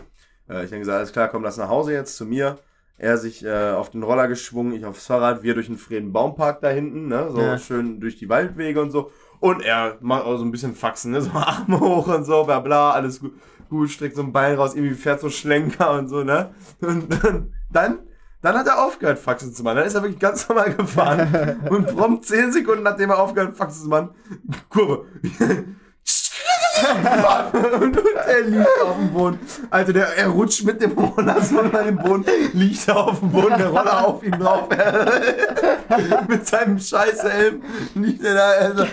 Äh, ich dann gesagt, alles klar, komm, lass nach Hause jetzt zu mir. Er sich äh, auf den Roller geschwungen, ich aufs Fahrrad, wir durch den Frieden Baumpark da hinten, ne? So Ja. schön durch die Waldwege und so. Und er macht auch so ein bisschen Faxen, ne? So *laughs* Arme hoch und so, bla bla, alles gut, gut, streckt so ein Bein raus, irgendwie fährt so Schlenker und so, ne? Und dann, dann, dann hat er aufgehört, Faxen zu machen. Dann ist er wirklich ganz normal gefahren. *laughs* und prompt 10 Sekunden, nachdem er aufgehört, hat, Faxen zu machen, Kurve. Und er liegt auf dem Boden. Alter, der, er rutscht mit dem Roller so über den Boden, liegt er auf dem Boden, der Roller auf ihm drauf. *laughs* mit seinem scheiß Helm liegt er da. Also, *laughs*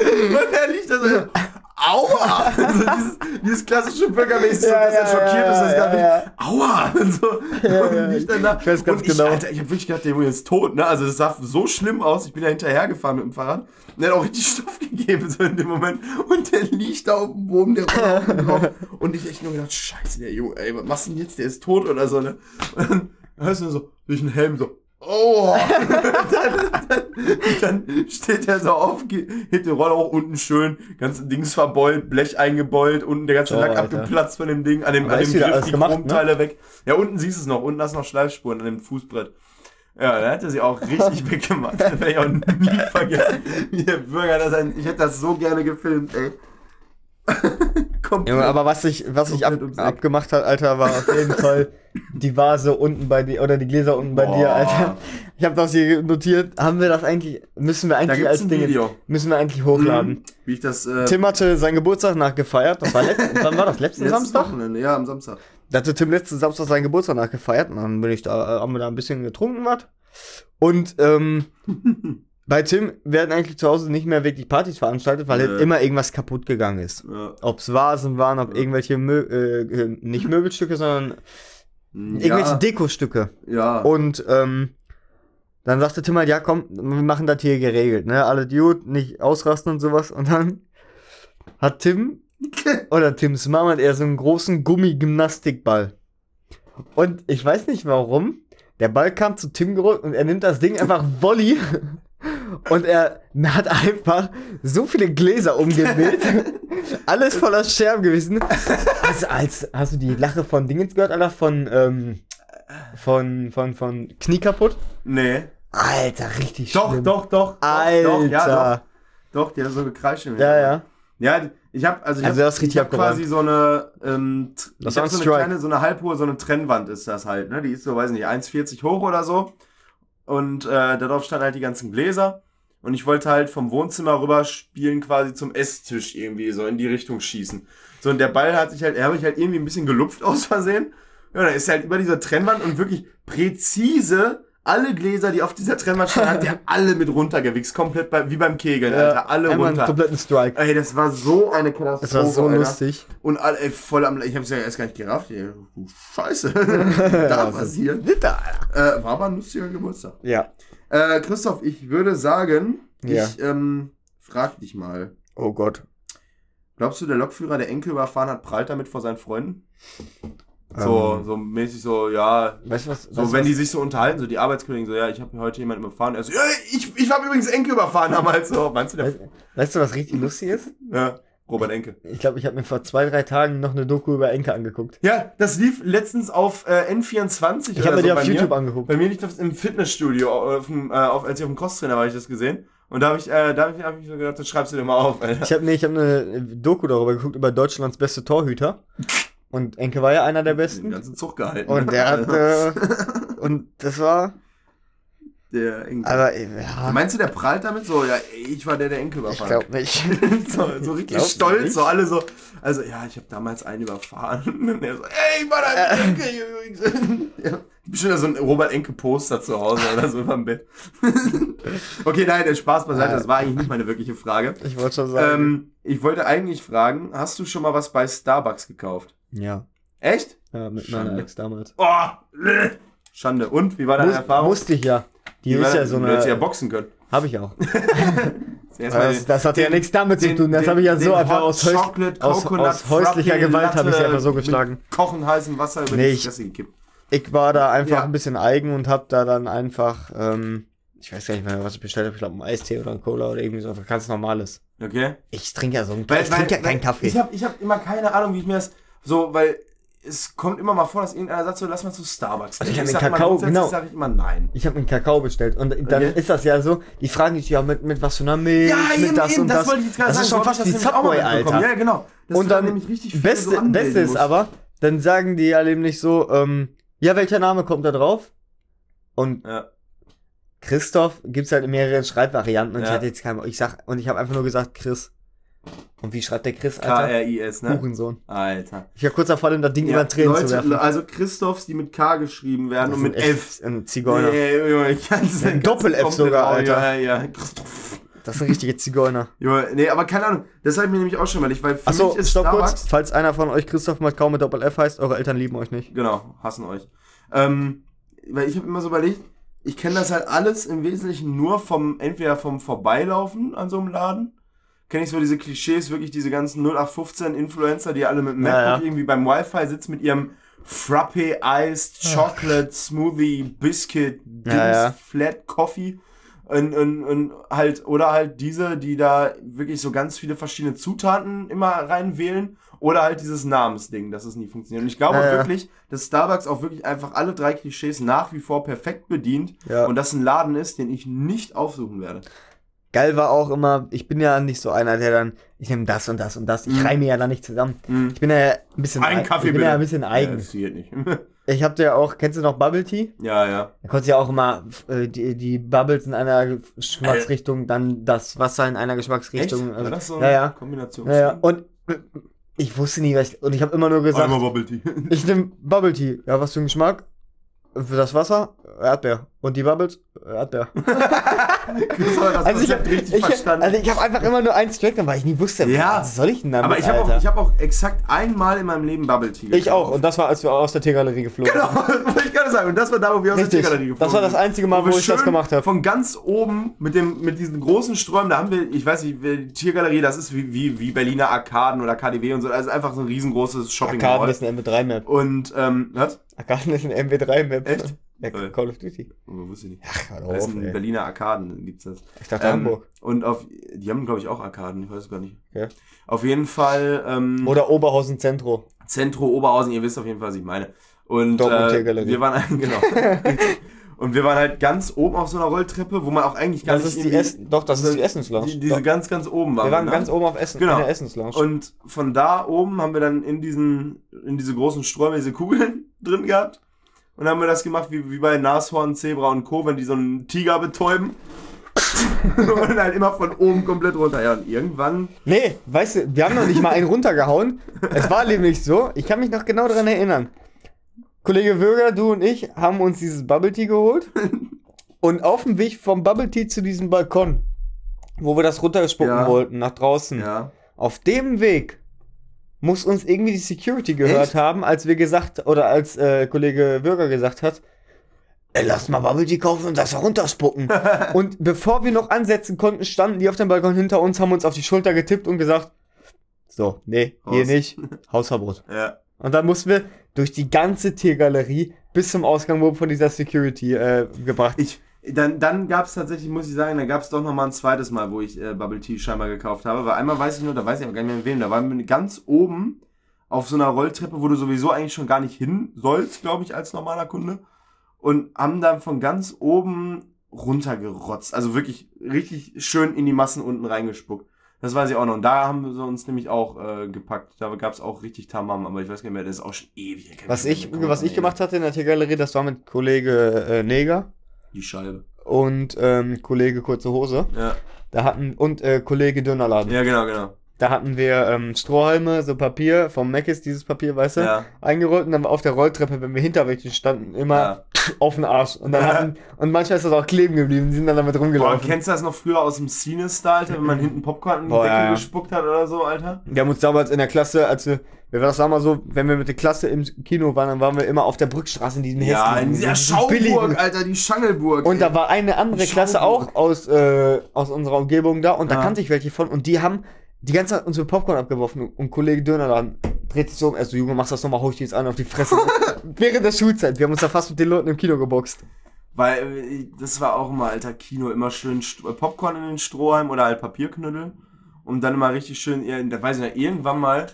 und er liegt da so. Aua! *laughs* Also dieses, dieses klassische Bürgermäßig, Ja, dass er ja, schockiert ja, ist, das gar nicht. Aua! Und so. Ja, und ja, liegt dann da. ich weiß ganz und ich, genau. Alter, ich hab wirklich gedacht, der Junge ist tot, ne? Also das sah so schlimm aus. Ich bin da hinterhergefahren mit dem Fahrrad. Und er hat auch richtig Stoff gegeben, so in dem Moment. Und der liegt da auf dem Boden, der drauf. Und ich echt nur gedacht, scheiße, der Junge, ey, was machst du denn jetzt? Der ist tot oder so, ne? Und dann hörst du nur so durch den Helm so, Oh! *laughs* dann, dann, dann steht er so auf, hebt den Roller auch unten schön, ganze Dings verbeult, Blech eingebeult, unten der ganze Oh, Lack Alter. abgeplatzt von dem Ding, an dem, Aber an dem Griff die gemacht, ne? Chromteile weg. Ja, unten siehst du es noch, unten hast du noch Schleifspuren an dem Fußbrett. Ja, da hat er sie auch richtig *laughs* weggemacht. Das werde ich auch nie vergessen. Wie der Bürger das ein, ich hätte das so gerne gefilmt, ey. Komplett. Junge, aber was ich, was ich ab, abgemacht hat, Alter, war auf jeden Fall die Vase unten bei dir oder die Gläser unten bei Boah. dir, Alter. Ich habe das hier notiert. Haben wir das eigentlich? Müssen wir eigentlich als Ding Video. müssen wir eigentlich hochladen? Mhm. Wie ich das, äh, Tim hatte seinen Geburtstag nachgefeiert. Das war letzt, wann war das? Letzten Samstag? Wochenende, ja, am Samstag. Da hatte Tim letzten Samstag seinen Geburtstag nachgefeiert und dann bin ich da, äh, haben wir da ein bisschen getrunken was. Und ähm, *laughs* bei Tim werden eigentlich zu Hause nicht mehr wirklich Partys veranstaltet, weil Nö. halt immer irgendwas kaputt gegangen ist. Ja. Ob's Vasen waren, ob Ja. irgendwelche Mö äh, nicht *laughs* Möbelstücke, sondern irgendwelche ja, Dekostücke. ja. Und ähm, dann sagte Tim halt, ja komm, wir machen das hier geregelt, ne? Alle Dude, nicht ausrasten und sowas. Und dann hat Tim *laughs* oder Tims Mama hat er so einen großen Gummigymnastikball. Und ich weiß nicht warum, der Ball kam zu Tim gerollt und er nimmt das Ding einfach Volley. Und er hat einfach so viele Gläser umgeweht. *laughs* Alles voller Scherben gewesen. Also, als, hast du die Lache von Dingens gehört, Alter? Von, ähm, von, von, von Knie kaputt? Nee. Alter, richtig Doch, schlimm. doch, doch. Alter. Doch, ja, doch. Doch, die hat so gekreischt. Ja, ja. Ja, ich habe also ich Also hab, das ist richtig ich hab quasi so eine ähm, Das ich hab so eine kleine so eine halbhohe so eine Trennwand ist das halt, ne? Die ist so weiß nicht 1,40 hoch oder so und äh, darauf standen halt die ganzen Gläser und ich wollte halt vom Wohnzimmer rüber spielen quasi zum Esstisch irgendwie so in die Richtung schießen. So und der Ball hat sich halt, er habe ich halt irgendwie ein bisschen gelupft aus Versehen. Ja, dann ist er halt über dieser Trennwand und wirklich präzise alle Gläser, die auf dieser Trennwand standen, *laughs* hat der alle mit runtergewichst, komplett bei, wie beim Kegeln, Alter, alle Einmal einen runter. kompletten Strike. Ey, das war so eine Katastrophe. Das war so Alter. lustig. Und alle, ey, voll am, ich hab's ja erst gar nicht gerafft. Ey. Scheiße. *laughs* da passiert. Bitte, Alter. Äh, war aber ein lustiger Geburtstag. Ja. Äh, Christoph, ich würde sagen, Ja. ich ähm, frag dich mal. Oh Gott. Glaubst du, der Lokführer, der Enkel überfahren hat, prallt damit vor seinen Freunden? So, Ähm, so mäßig so, ja. Weißt du was? So, weißt wenn was? die sich so unterhalten, so die Arbeitskollegen, so, ja, ich habe heute jemanden überfahren. Er so, ja, ich, ich habe übrigens Enkel überfahren damals. So, meinst du, der, Weißt, weißt du, was richtig lustig ist? ja, Robert Enke. Ich glaube, ich habe mir vor zwei, drei Tagen noch eine Doku über Enke angeguckt. Ja, das lief letztens auf äh, N24. Ich habe mir die auf mir. YouTube angeguckt. Bei mir liegt das im Fitnessstudio, auf dem, äh, auf, als ich auf dem Crosstrainer war, habe ich das gesehen. Und da habe ich, äh, da hab ich, hab ich so gedacht, das schreibst du dir mal auf, Alter. Ich habe nee, ich hab eine Doku darüber geguckt, über Deutschlands beste Torhüter. *laughs* Und Enke war ja einer der Den besten. ganzen Zug gehalten. Und der hat, äh, *laughs* und das war, der Enkel. aber, äh, ja, Meinst du, der prallt damit so? Ja, ich war der, der Enkel ich überfahren. glaube nicht. *laughs* so, so richtig stolz, nicht. so alle so. Also, ja, ich habe damals einen überfahren. *laughs* Und er so, ey, ich war der Äh. Enkel übrigens. ja. Bestimmt so ein Robert Enke Poster zu Hause oder so über dem Bett. okay, nein, der Spaß beiseite, das war eigentlich nicht meine wirkliche Frage. Ich wollte schon sagen. Ähm, ich wollte eigentlich fragen, hast du schon mal was bei Starbucks gekauft? Ja. Echt? Ja, mit Schande. meiner Ex damals. Oh, bleh. Schande. Und, wie war deine Muss, Erfahrung? musste ich ja. Die Wie ist ja so Du hättest ja eine. boxen können. Habe ich auch. *laughs* Das, das hat ja den- nichts damit zu den- tun. Das habe ich ja so einfach aus, Häus Chocolate, aus, aus häuslicher Frappe, Gewalt habe ich sie einfach so geschlagen. Kochen heißem Wasser über Nee, die ich- Fresse gekippt. Ich war da einfach Ja. ein bisschen eigen und habe da dann einfach, ähm, ich weiß gar nicht mehr, was ich bestellt habe. Ich glaube, einen Eistee oder einen Cola oder irgendwie so. einfach Ganz normales. Okay? Ich trinke ja so einen Weil- Ich trinke ja keinen Kaffee. Ich habe ich hab immer keine Ahnung, wie ich mir das so, weil es kommt immer mal vor, dass irgendeiner sagt so, lass mal zu Starbucks. Also ich gehen. hab den sag immer, Kakao, grundsätzlich genau. sag ich immer nein. Ich habe einen Kakao bestellt und dann Okay. ist das ja so, die fragen dich ja mit, mit was für einer Milch, Ja, mit eben, das eben, und das, das. wollte ich jetzt gerade das sagen. ist schon fast ich wie das mal Subway. Alter. Ja, genau. Dass und dann, nämlich richtig viel Beste, so Beste ist aber, dann sagen die ja nämlich so, ähm, ja, welcher Name kommt da drauf? Und Ja. Christoph gibt's halt in mehreren Schreibvarianten und ich Ja. hatte jetzt keinen, ich sag, und ich habe einfach nur gesagt Chris. Und wie schreibt der Chris, Alter? K-R-I-S, ne? Hurensohn. Alter. Ich war kurz davor, ihm das Ding Ja, über den Tränen zu werfen. Leute, also Christophs, die mit K geschrieben werden Das und mit F. Ein Zigeuner. Nee, Junge, ich kann's Ein Doppel-F sogar, Alter. Ja, ja. Christoph. Das sind richtige Zigeuner. Junge, nee, aber keine Ahnung. Das habe ich mir nämlich auch schon mal nicht, weil für Achso, mich ist stopp Starbucks... kurz. Falls einer von euch Christoph Macau mit Doppel-F heißt, eure Eltern lieben euch nicht. Genau, hassen euch. Ähm, weil ich habe immer so überlegt, ich kenne das halt alles im Wesentlichen nur vom, entweder vom Vorbeilaufen an so einem Laden. Kenne ich so diese Klischees, wirklich diese ganzen 0815 Influencer, die alle mit MacBook ja. irgendwie beim Wi-Fi sitzen mit ihrem Frappe Iced Chocolate Smoothie Biscuit Dings, Ja, ja. Flat Coffee und, und, und halt oder halt diese, die da wirklich so ganz viele verschiedene Zutaten immer reinwählen oder halt dieses Namensding, dass es nie funktioniert. Und ich glaube Ja, ja. wirklich, dass Starbucks auch wirklich einfach alle drei Klischees nach wie vor perfekt bedient Ja. und das ein Laden ist, den ich nicht aufsuchen werde. Geil war auch immer, ich bin ja nicht so einer, der dann, ich nehme das und das und das, ich Mhm. reime ja da nicht zusammen. Mhm. Ich bin ja ein bisschen Ein eig- Kaffee ich bin ja bitte. ein bisschen eigen. Ja, das geht nicht. *laughs* Ich hab ja auch, kennst du noch Bubble Tea? ja, ja. Da konntest du ja auch immer äh, die, die Bubbles in einer Geschmacksrichtung, dann das Wasser in einer Geschmacksrichtung. Echt? Also, War das so ja, ja. Kombination? ja, ja. Und äh, ich wusste nie, was ich, und ich habe immer nur gesagt, Einmal Bubble Tea. ich nehme Bubble Tea. Ja, was für ein Geschmack? Für das Wasser? Erdbeer. Und die Bubbles? Das *laughs* war das Also ich, Konzept hab, richtig ich, verstanden. also ich habe einfach immer nur eins direkt, weil ich nie wusste, Ja. was soll ich denn damit, aber ich habe auch, ich hab auch exakt einmal in meinem Leben Bubble Tea Ich auch. gekauft. Und das war, als wir aus der Teegalerie geflogen Genau, *laughs* das wollte ich gerade sagen. Und das war da, wo wir aus Richtig. der Tiggerlerie geflogen Das war das sind. einzige Mal, wo wir ich das gemacht habe. Von ganz oben mit dem mit diesen großen Sträumen, da haben wir, ich weiß nicht, die Tiergalerie, das ist wie, wie, wie Berliner Arkaden oder KDW und so. Also einfach so ein riesengroßes Shopping Arkaden ist eine MW3-Map. Und, ähm, was? Arkaden ist eine MW3-Map. Echt? Ja. Call of Duty. Oh, wusste ich nicht. Ach, hör Das auf, ey. Berliner Arkaden gibt's das. Ich dachte Ähm, Hamburg. Und auf, die haben, glaube ich, auch Arkaden, ich weiß es gar nicht. Ja. Auf jeden Fall, ähm, Oder Oberhausen Zentro. Zentro Oberhausen, ihr wisst auf jeden Fall, was ich meine. Und Dortmund äh, wir waren *laughs* genau. *laughs* und wir waren halt ganz oben auf so einer Rolltreppe, wo man auch eigentlich gar Das nicht ist die Essen. Doch, das ist die Essenslounge. die, diese Doch. ganz ganz oben waren. Wir waren ne? ganz oben auf Essen. Genau. In der Essenslounge. Und von da oben haben wir dann in diesen in diese großen Sträume diese Kugeln *laughs* drin gehabt. Und dann haben wir das gemacht wie, wie bei Nashorn, Zebra und Co., wenn die so einen Tiger betäuben. *laughs* und halt immer von oben komplett runter. Ja, und irgendwann Nee, weißt du, wir haben noch nicht mal einen runtergehauen. Es war nämlich so, ich kann mich noch genau daran erinnern. Kollege Würger, du und ich haben uns dieses Bubble Tea geholt. Und auf dem Weg vom Bubble Tea zu diesem Balkon, wo wir das runterspucken Ja. wollten, nach draußen, ja, auf dem Weg muss uns irgendwie die Security gehört Echt? haben, als wir gesagt, oder als äh, Kollege Würger gesagt hat, ey, lass mal Bubble Tea kaufen und das runterspucken. *laughs* und bevor wir noch ansetzen konnten, standen die auf dem Balkon hinter uns, haben uns auf die Schulter getippt und gesagt, so, nee, hier Raus. nicht, Hausverbot. *laughs* ja. Und dann mussten wir durch die ganze Tiergalerie bis zum Ausgang wurden von dieser Security äh, gebracht. Ich, dann dann gab es tatsächlich, muss ich sagen, dann gab es doch noch mal ein zweites Mal, wo ich äh, Bubble Tea scheinbar gekauft habe. Weil einmal weiß ich nur, da weiß ich aber gar nicht mehr mit wem, da waren wir ganz oben auf so einer Rolltreppe, wo du sowieso eigentlich schon gar nicht hin sollst, glaube ich, als normaler Kunde. Und haben dann von ganz oben runtergerotzt. Also wirklich richtig schön in die Massen unten reingespuckt. Das weiß ich auch noch. Und da haben wir uns nämlich auch äh, gepackt. Da gab es auch richtig Tamam, aber ich weiß gar nicht mehr, das ist auch schon ewig. Kann Was ich, was ich gemacht hatte in der Tiergalerie, das war mit Kollege äh, Neger Die Scheibe. und ähm, Kollege Kurze Hose. Ja, Da hatten, und äh, Kollege Dönerladen. ja genau, genau. Da hatten wir ähm, Strohhalme, so Papier, vom Mac ist dieses Papier, weißt du, Ja. eingerollt und dann auf der Rolltreppe, wenn wir hinter welchen standen, immer Ja. *laughs* auf den Arsch. Und dann hatten, und manchmal ist das auch kleben geblieben, die sind dann damit Boah, rumgelaufen. kennst du das noch früher aus dem Cine-Star, Alter, wenn man hinten Popcorn in die Boah, Decke ja. gespuckt hat oder so, Alter? Wir haben uns damals in der Klasse, als wir, wir das sagen wir so, wenn wir mit der Klasse im Kino waren, dann waren wir immer auf der Brückstraße in diesem Ja, in dieser Schauburg, billigen- Alter, die Schangelburg. Und ey. da war eine andere Klasse auch aus, äh, aus unserer Umgebung da und da Ja. kannte ich welche von und die haben die ganze Zeit unsere Popcorn abgeworfen und Kollege Dönerladen dreht sich so um, er so, Junge, machst das nochmal, hau ich dir jetzt an auf die Fresse. *laughs* Während der Schulzeit, wir haben uns da fast mit den Leuten im Kino geboxt. Weil, äh, das war auch immer, Alter, Kino, immer schön St Popcorn in den Strohhalm oder halt Papierknüttel. Und dann immer richtig schön, da weiß ich noch, irgendwann mal,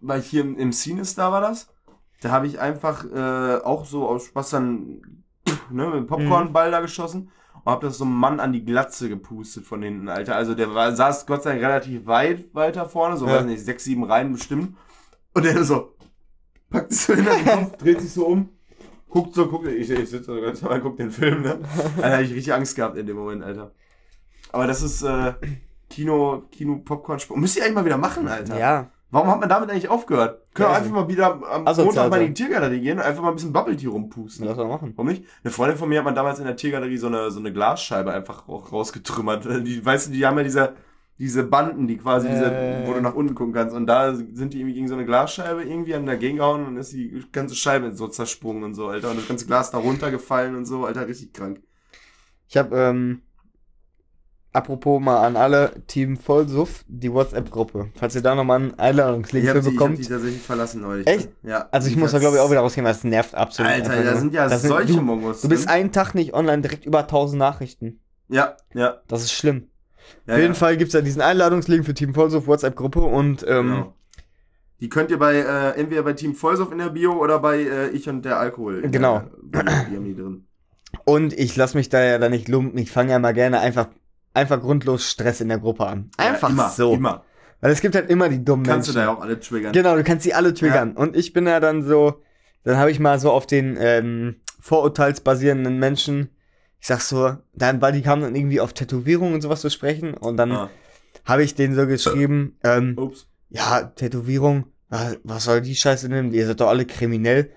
weil hier im, im Cine-Star war das, da habe ich einfach äh, auch so aus Spaß dann ne, mit dem Popcornball da geschossen und habe das so einem Mann an die Glatze gepustet von hinten, Alter. Also der war, saß Gott sei Dank relativ weit weiter vorne, so Ja. weiß nicht, sechs, sieben Reihen bestimmt. Und der so, packt es so hinter den Kopf, *laughs* dreht sich so um, guckt so, guckt, ich, ich sitze so ganz normal, guck den Film, ne? *laughs* Alter, hab ich richtig Angst gehabt in dem Moment, Alter. Aber das ist äh, Kino, Kino, Popcorn, Sport. Müsst ihr eigentlich mal wieder machen, Alter. Ja. Warum hat man damit eigentlich aufgehört? Können wir einfach mal wieder am Asozial Montag mal in die Tiergalerie gehen und einfach mal ein bisschen Bubble Tea rumpusten. Lass mal machen. Warum nicht? Eine Freundin von mir hat man damals in der Tiergalerie so eine, so eine Glasscheibe einfach auch rausgetrümmert. Die, weißt du, die haben ja diese, diese Banden, die quasi, diese, Äh. wo du nach unten gucken kannst. Und da sind die irgendwie gegen so eine Glasscheibe irgendwie haben dagegen gehauen und ist die ganze Scheibe so zersprungen und so, Alter. Und das ganze Glas da runtergefallen und so, Alter, richtig krank. Ich habe ähm, apropos mal an alle Team Vollsuff, die WhatsApp-Gruppe. Falls ihr da nochmal einen Einladungslink für die, ich hab bekommt. die tatsächlich verlassen neulich. Echt? Ja. also ich muss da glaube ich auch wieder rausgehen, weil es nervt absolut. Alter, einfach da sind ja Das sind- solche du, Mongos. du bist einen Tag nicht online, direkt über 1000 Nachrichten. Ja, ja. Das ist schlimm. ja Auf jeden ja. Fall gibt's da diesen Einladungslink für Team Vollsuff WhatsApp-Gruppe und ähm, Genau. Die könnt ihr bei, äh, entweder bei Team Vollsuff in der Bio oder bei äh, Ich und der Alkohol. in Genau. Der, die haben die drin. Und ich lasse mich da ja dann nicht lumpen. Ich fange ja mal gerne einfach, einfach grundlos Stress in der Gruppe an. Einfach ja, immer, so. Immer. Weil es gibt halt immer die dummen Kannst du Menschen. da ja auch alle triggern. Genau, du kannst sie alle triggern. Und ich bin ja dann so, dann habe ich mal so auf den ähm, vorurteilsbasierenden Menschen, ich sag so, dann, weil die kamen dann irgendwie auf Tätowierungen und sowas zu sprechen. Und dann Ah, habe ich denen so geschrieben, ähm, ups. ja, Tätowierung, was, was soll die Scheiße nehmen? Ihr seid doch alle kriminell.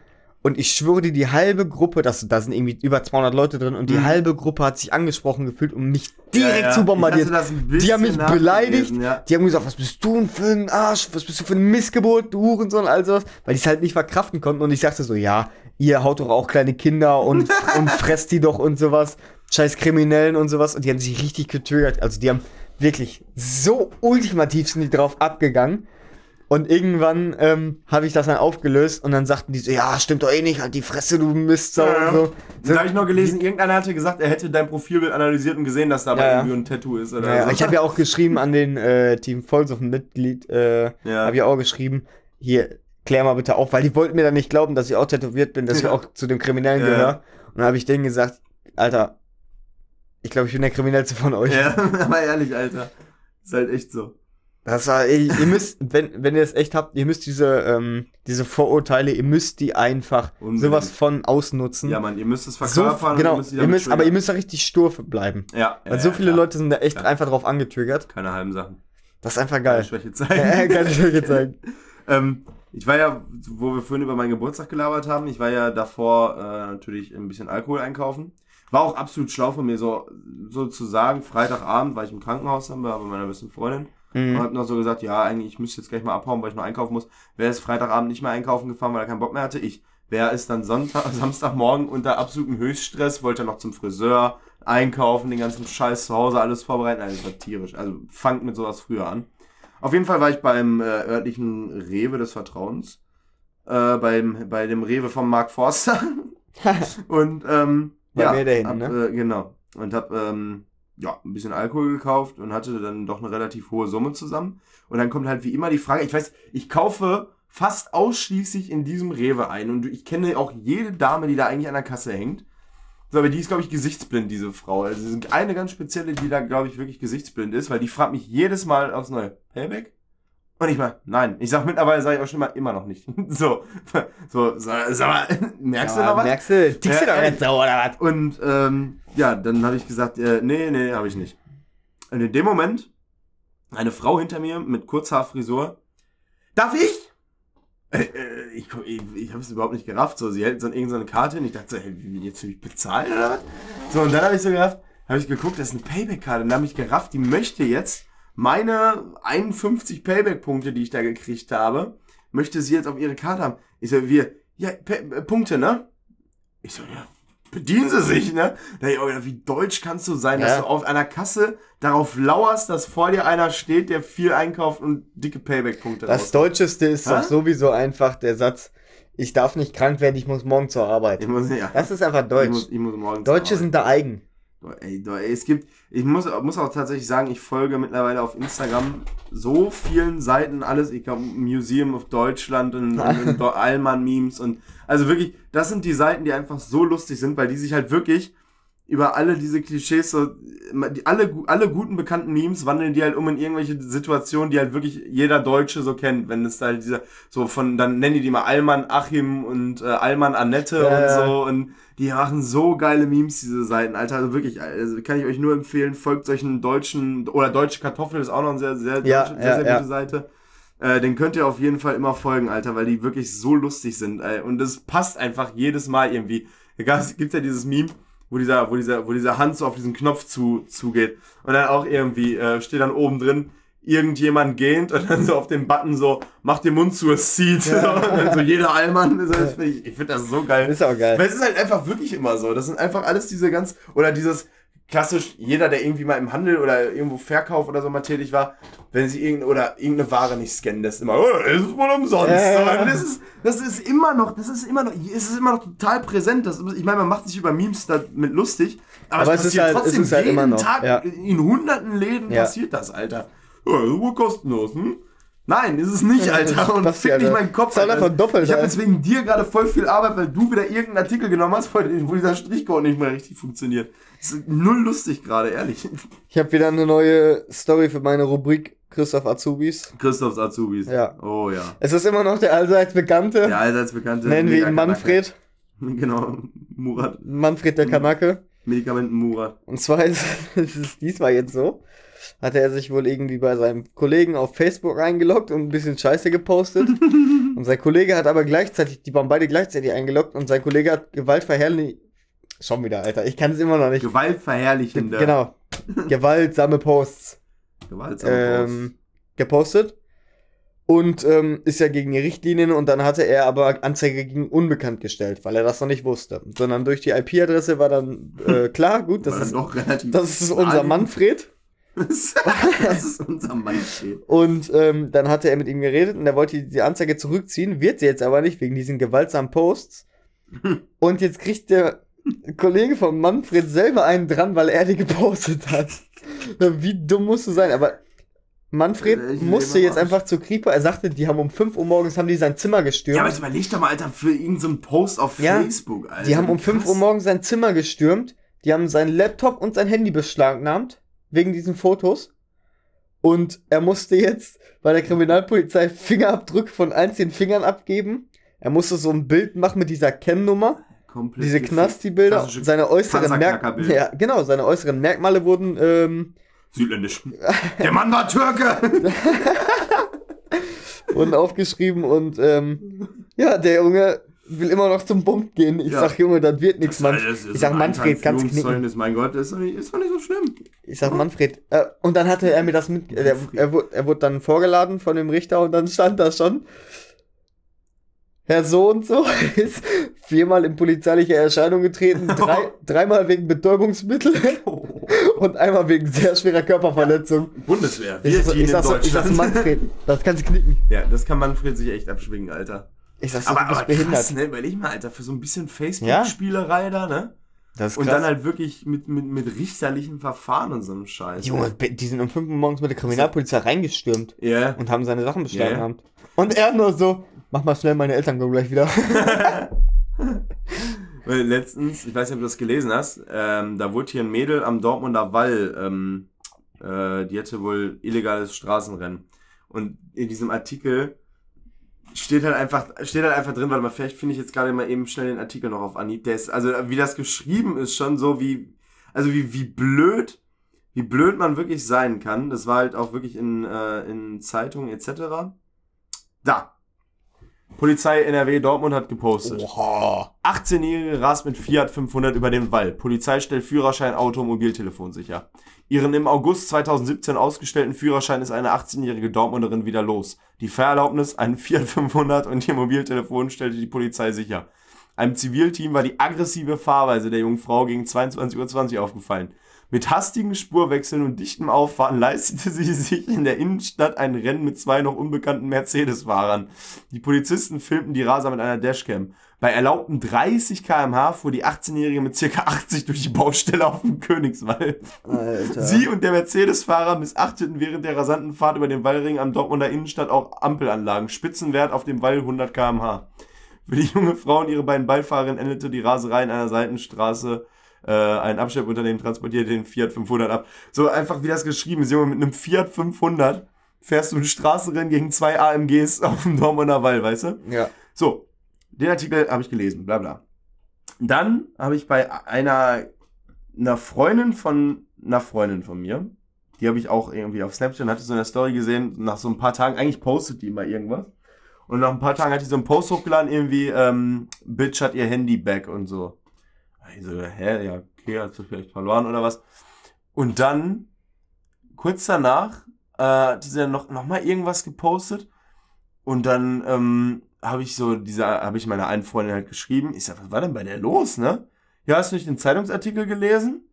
Und ich schwöre dir, die halbe Gruppe, das, da sind irgendwie über 200 Leute drin und die Mhm. halbe Gruppe hat sich angesprochen gefühlt, um mich direkt Ja, ja. zu ein Die haben mich beleidigt. Ja. Die haben gesagt, was bist du denn für ein Arsch? Was bist du für ein Missgeburt, du Hurensohn, all sowas. Weil die es halt nicht verkraften konnten. Und ich sagte so, ja, ihr haut doch auch kleine Kinder und, *laughs* und fresst die doch und sowas. Scheiß Kriminellen und sowas. Und die haben sich richtig getriggert. Also die haben wirklich so ultimativ sind die drauf abgegangen. Und irgendwann ähm, habe ich das dann aufgelöst und dann sagten die so, ja, stimmt doch eh nicht, halt die Fresse, du Mistsau Ja, ja. und so. Da habe ich noch gelesen, irgendeiner hatte gesagt, er hätte dein Profilbild analysiert und gesehen, dass da Ja, ja. irgendwie ein Tattoo ist oder Naja, so. ich habe ja auch geschrieben an den äh, Team Vollsuff-Mitglied, äh, Ja. habe ich auch geschrieben, hier, klär mal bitte auf, weil die wollten mir dann nicht glauben, dass ich auch tätowiert bin, dass ich Ja. auch zu dem Kriminellen Ja. gehöre. Und dann habe ich denen gesagt, Alter, ich glaube, ich bin der Kriminellste von euch. Ja, *laughs* aber ehrlich, Alter. Ist halt echt so. Das war, ihr, ihr müsst, *laughs* wenn, wenn ihr es echt habt, ihr müsst diese, ähm, diese Vorurteile, ihr müsst die einfach Unbedingt. sowas von ausnutzen. Ja, Mann, ihr müsst es so, verkörpern. und genau, ihr müsst, ihr müsst, aber ihr müsst da richtig stur bleiben. Ja, Weil ja, so ja, viele klar. Leute sind da echt Klar. einfach drauf angetriggert. Keine halben Sachen. Das ist einfach Keine geil. Schwäche Äh, zeigen. Ich euch jetzt sagen. ähm, ich war ja, wo wir vorhin über meinen Geburtstag gelabert haben, ich war ja davor äh, natürlich ein bisschen Alkohol einkaufen. War auch absolut schlau von mir, so, so zu sagen, Freitagabend war ich im Krankenhaus, dann war bei meiner besten Freundin. Und Mhm. hab noch so gesagt, ja, eigentlich, ich müsste jetzt gleich mal abhauen, weil ich noch einkaufen muss. Wer ist Freitagabend nicht mehr einkaufen gefahren, weil er keinen Bock mehr hatte? Ich. Wer ist dann Sonntag, *laughs* Samstagmorgen unter absolutem Höchststress, wollte noch zum Friseur, einkaufen, den ganzen Scheiß zu Hause, alles vorbereiten. Also, das war tierisch. Also, fangt mit sowas früher an. Auf jeden Fall war ich beim äh, örtlichen Rewe des Vertrauens. Äh, beim, bei dem Rewe von Mark Forster. *laughs* Und, ähm, Bei ja. mir da hinten, hab, ne? äh, genau. Und hab, ähm, ja, ein bisschen Alkohol gekauft und hatte dann doch eine relativ hohe Summe zusammen. Und dann kommt halt wie immer die Frage, ich weiß, ich kaufe fast ausschließlich in diesem Rewe ein und ich kenne auch jede Dame, die da eigentlich an der Kasse hängt. So, aber die ist, glaube ich, gesichtsblind, diese Frau. Also es ist eine ganz spezielle, die da, glaube ich, wirklich gesichtsblind ist, weil die fragt mich jedes Mal aufs Neue, Payback? Und ich mal, nein. Ich sag mittlerweile, sage ich auch schon mal, immer noch nicht. *laughs* So, so, sag, sag mal, *laughs* merkst du noch was? Merkst du, tickst du Ja, doch nicht so, oder was? Und ähm, ja, dann habe ich gesagt, äh, nee, nee, habe ich nicht. Und in dem Moment eine Frau hinter mir mit Kurzhaarfrisur. Darf ich? Äh, äh, ich ich, ich habe es überhaupt nicht gerafft. So, sie hält so irgendeine Karte hin. Ich dachte so, hey, wie, jetzt will ich bezahlen oder was? So, und dann habe ich so gerafft, habe ich geguckt, das ist eine Payback-Karte. Und dann habe ich gerafft, die möchte jetzt meine 51 Payback-Punkte, die ich da gekriegt habe, möchte sie jetzt auf ihre Karte haben. Ich so, wir, ja, P äh, Punkte, ne? Ich so, ja, bedienen sie sich, ne? Da ich auch gedacht, wie deutsch kannst du sein, dass Ja. du auf einer Kasse darauf lauerst, dass vor dir einer steht, der viel einkauft und dicke Payback-Punkte Das raus- Deutscheste ist Hä? doch sowieso einfach der Satz, ich darf nicht krank werden, ich muss morgen zur Arbeit. Ich muss, ja, Das ist einfach ich Deutsch. muss, ich muss morgen Deutsche sind da eigen. Ey, ey, es gibt, ich muss, muss auch tatsächlich sagen, ich folge mittlerweile auf Instagram so vielen Seiten, alles, ich glaube, Museum of Deutschland und, und, *laughs* Allmann-Memes und, also wirklich, das sind die Seiten, die einfach so lustig sind, weil die sich halt wirklich über alle diese Klischees so, die, alle, alle guten bekannten Memes wandeln die halt um in irgendwelche Situationen, die halt wirklich jeder Deutsche so kennt, wenn es da halt dieser, so von, dann nennen die die mal Allmann Achim und äh, Allmann Annette Ja, und so und die machen so geile Memes, diese Seiten, Alter. Also wirklich, also kann ich euch nur empfehlen, folgt solchen deutschen, oder deutsche Kartoffel ist auch noch eine sehr, sehr, Ja, deutsche, sehr, ja, sehr ja. gute Seite. Äh, den könnt ihr auf jeden Fall immer folgen, Alter, weil die wirklich so lustig sind. Ey. Und das passt einfach jedes Mal irgendwie. Es gibt ja dieses Meme, wo dieser, wo dieser, wo dieser Hand so auf diesen Knopf zu, zugeht. Und dann auch irgendwie äh, steht dann oben drin, irgendjemand gähnt und dann so auf dem Button so, mach den Mund zu, es zieht. Ja. *laughs* und dann so jeder Allmann. Ich finde das so geil. Ist auch geil. Weil es ist halt einfach wirklich immer so. Das sind einfach alles diese ganz, oder dieses, klassisch, jeder, der irgendwie mal im Handel oder irgendwo Verkauf oder so mal tätig war, wenn sie irgendeine, oder irgendeine Ware nicht scannen lässt, immer, oh, das ist wohl umsonst. Ja. Das, ist, das ist immer noch, das ist immer noch, es ist immer noch total präsent. Das, ich meine, man macht sich über Memes damit lustig, aber, Aber es es ist passiert halt- es trotzdem ist halt jeden immer noch, Tag ja. in hunderten Läden Ja. passiert das, Alter. Ja, das ist wohl kostenlos, hm? Nein, ist es nicht, Alter. Und fick nicht meinen Kopf, Alter. einfach doppelt, Ich habe Alter. jetzt wegen dir gerade voll viel Arbeit, weil du wieder irgendeinen Artikel genommen hast, wo dieser Strichcode nicht mehr richtig funktioniert. Das ist null lustig gerade, ehrlich. Ich habe wieder eine neue Story für meine Rubrik Christoph Azubis. Christophs Azubis. Ja. Oh ja. Es ist immer noch der allseits bekannte. Der allseits bekannte. Nennen wir ihn. Manfred. *laughs* Genau. Murat. Manfred der Kanake. Medikamenten Murat. Und zwar ist *laughs* es diesmal jetzt so, hatte er sich wohl irgendwie bei seinem Kollegen auf Facebook eingeloggt und ein bisschen Scheiße gepostet. *laughs* und sein Kollege hat aber gleichzeitig, die waren beide gleichzeitig eingeloggt und sein Kollege hat gewaltverherrlich... Schon wieder, Alter. Ich kann es immer noch nicht. Gewaltverherrlichende. Genau. *laughs* Gewaltsame Posts Gewaltsame ähm, gepostet. Und ähm, ist ja gegen die Richtlinien und dann hatte er aber Anzeige gegen unbekannt gestellt, weil er das noch nicht wusste. Sondern durch die IP-Adresse war dann äh, *laughs* klar, gut, Das ist, das ist unser. Manfred. Das ist unser Manfred. Und ähm, dann hatte er mit ihm geredet und er wollte die Anzeige zurückziehen, wird sie jetzt aber nicht wegen diesen gewaltsamen Posts. *laughs* Und jetzt kriegt der Kollege von Manfred selber einen dran, weil er die gepostet hat. Wie dumm musst du sein? Aber Manfred Ich musste jetzt einfach zur Kripo. Er sagte, die haben um 5 Uhr morgens haben die sein Zimmer gestürmt. Ja, aber jetzt überleg doch mal, Alter, für irgendeinen so einen Post auf Ja, Facebook, Alter. die haben um 5 Uhr morgens sein Zimmer gestürmt. Die haben seinen Laptop und sein Handy beschlagnahmt. Wegen diesen Fotos. Und er musste jetzt bei der Kriminalpolizei Fingerabdrücke von einzelnen Fingern abgeben. Er musste so ein Bild machen mit dieser Kennnummer. Komplett Diese. Knasti-Bilder. Seine äußeren Merkmale. Ja, genau, seine äußeren Merkmale wurden ähm, Südländisch. Der Mann war Türke! *laughs* wurden aufgeschrieben und ähm, ja, der Junge will immer noch zum Punkt gehen. Ich Ja. sag, Junge, das wird nichts, Mann. Ist Ich sag, Manfred, kannst knicken. Einführungszeugnis, Mein Gott, ist doch nicht, ist doch nicht so schlimm. Ich sag Manfred. Äh, und dann hatte er mir das mit. Er, er, wurde, er wurde dann vorgeladen von dem Richter und dann stand da schon. Herr so und so *laughs* ist viermal in polizeiliche Erscheinung getreten, *laughs* drei, dreimal wegen Betäubungsmittel und einmal wegen sehr schwerer Körperverletzung. Bundeswehr. Ich, Wir ich, sag in so, ich sag Deutschland. Manfred, das kannst du knicken. Ja, das kann Manfred sich echt abschwingen, Alter. Ich sag so, Aber, du bist aber behindert. krass, ne? Überleg mal, Alter, für so ein bisschen Facebook-Spielerei da, ne? Das ist Und krass. dann halt wirklich mit, mit, mit richterlichen Verfahren und so einem Scheiß. Junge, die sind um 5 Uhr morgens mit der Kriminalpolizei reingestürmt Ja. und haben seine Sachen beschlagnahmt. Und er nur so, mach mal schnell, meine Eltern kommen gleich wieder. *laughs* Weil letztens, ich weiß nicht, ob du das gelesen hast, ähm, da wurde hier ein Mädel am Dortmunder Wall, ähm, äh, die hatte wohl illegales Straßenrennen. Und in diesem Artikel steht halt einfach, steht halt einfach drin, warte mal, vielleicht finde ich jetzt gerade mal eben schnell den Artikel noch auf Anhieb. Der ist, also wie das geschrieben ist, schon so wie, also wie, wie blöd, wie blöd man wirklich sein kann. Das war halt auch wirklich in, äh, in Zeitungen etc. Da. Polizei NRW Dortmund hat gepostet. Oha. 18-Jährige rast mit Fiat 500 über den Wall. Polizei stellt Führerschein, Auto, Mobiltelefon sicher. Ihren im August 2017 ausgestellten Führerschein ist eine 18-jährige Dortmunderin wieder los. Die Fahrerlaubnis, ein Fiat 500 und ihr Mobiltelefon stellte die Polizei sicher. Einem Zivilteam war die aggressive Fahrweise der jungen Frau gegen 22.20 Uhr aufgefallen. Mit hastigen Spurwechseln und dichtem Auffahren leistete sie *laughs* sich in der Innenstadt ein Rennen mit zwei noch unbekannten Mercedes-Fahrern. Die Polizisten filmten die Raser mit einer Dashcam. Bei erlaubten 30 km/h fuhr die 18-Jährige mit ca. 80 durch die Baustelle auf dem Königswall. Alter. Sie und der Mercedes-Fahrer missachteten während der rasanten Fahrt über den Wallring am Dortmunder Innenstadt auch Ampelanlagen. Spitzenwert auf dem Wall 100 km/h. Für die junge Frau und ihre beiden Beifahrerinnen endete die Raserei in einer Seitenstraße. Äh, ein Abschleppunternehmen transportierte den Fiat 500 ab. So einfach wie das geschrieben ist, Junge, mit einem Fiat 500 fährst du ein Straßenrennen gegen zwei AMGs *laughs* auf dem Dortmunder Wall, weißt du? Ja. So, den Artikel habe ich gelesen, bla bla. Dann habe ich bei einer, einer Freundin von einer Freundin von mir, die habe ich auch irgendwie auf Snapchat, hatte so eine Story gesehen, nach so ein paar Tagen, eigentlich postet die immer irgendwas. Und nach ein paar Tagen hat die so einen Post hochgeladen, irgendwie, ähm, Bitch hat ihr Handy back und so. Ich so, hä, ja, okay, hat sie vielleicht verloren oder was. Und dann, kurz danach, äh, hat sie dann noch, noch mal irgendwas gepostet. Und dann ähm, habe ich so habe ich meiner einen Freundin halt geschrieben. Ich sag, was war denn bei der los, ne? Ja, hast du nicht den Zeitungsartikel gelesen?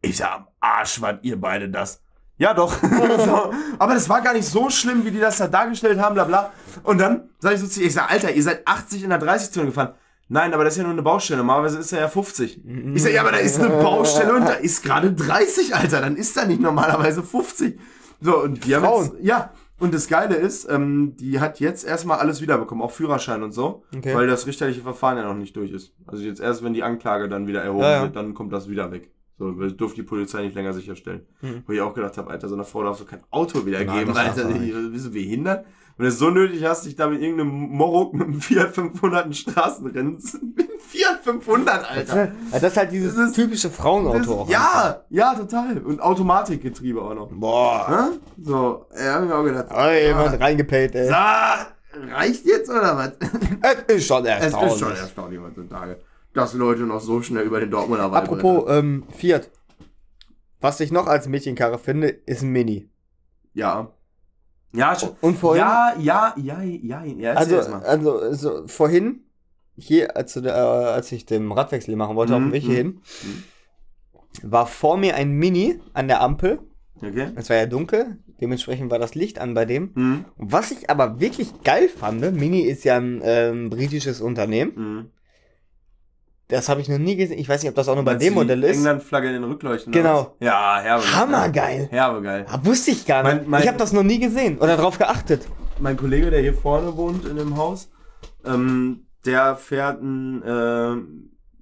Ich sag, am Arsch wart ihr beide das. Ja, doch. *laughs* so. Aber das war gar nicht so schlimm, wie die das da dargestellt haben, bla bla. Und dann sag ich so zu ihr, ich sag, Alter, ihr seid 80 in der 30-Zone gefahren. Nein, aber das ist ja nur eine Baustelle. Normalerweise ist er ja 50. Ich sag, ja, aber da ist eine Baustelle und da ist gerade 30, Alter. Dann ist da nicht normalerweise 50. So, und die haben Frauen. jetzt, ja. Und das Geile ist, ähm, die hat jetzt erstmal alles wiederbekommen, auch Führerschein und so, Okay. weil das richterliche Verfahren ja noch nicht durch ist. Also jetzt erst, wenn die Anklage dann wieder erhoben Ja, ja. wird, dann kommt das wieder weg. So, das durfte die Polizei nicht länger sicherstellen. Mhm. Wo ich auch gedacht habe, Alter, so einer Frau darfst du kein Auto wiedergeben, das darfst Alter. Bist du behindert? Wenn du es so nötig hast, dich da mit irgendeinem Morok mit einem Fiat 500 in Straßenrennen, mit einem *laughs* Fiat 500, Alter. Das ist halt dieses Das ist- typische Frauenauto einfach. ja, ja, total. Und Automatikgetriebe auch noch. Boah. Hä? So, ja, hab ich mir auch gedacht. Oh, jemand reingepellt, ey. So, reicht jetzt oder was? *laughs* Es ist schon Es erstaunlich. ist schon erstaunlich heutzutage, dass Leute noch so schnell über den Dortmunder Wald Apropos ähm, Fiat. Was ich noch als Mädchenkarre finde, ist ein Mini. Ja. Ja, schon. Und vorhin, Ja, ja, ja, ja, ja, also, also, also vorhin, hier, als, äh, als ich den Radwechsel machen wollte, auf Mhm, dem Weg mhm. hierhin, war vor mir ein Mini an der Ampel. Okay. Es war ja dunkel, dementsprechend war das Licht an bei dem. Mhm. Was ich aber wirklich geil fand, Mini ist ja ein ähm, britisches Unternehmen. Mhm. Das habe ich noch nie gesehen. Ich weiß nicht, ob das auch nur bei dem Modell ist. England-Flagge in den Rückleuchten. Genau. was? Ja, herbe. Hammergeil. Herbe geil. Ah, wusste ich gar nicht. Mein- mein- ich habe das noch nie gesehen oder drauf geachtet. Mein Kollege, der hier vorne wohnt in dem Haus, ähm, der fährt ein äh,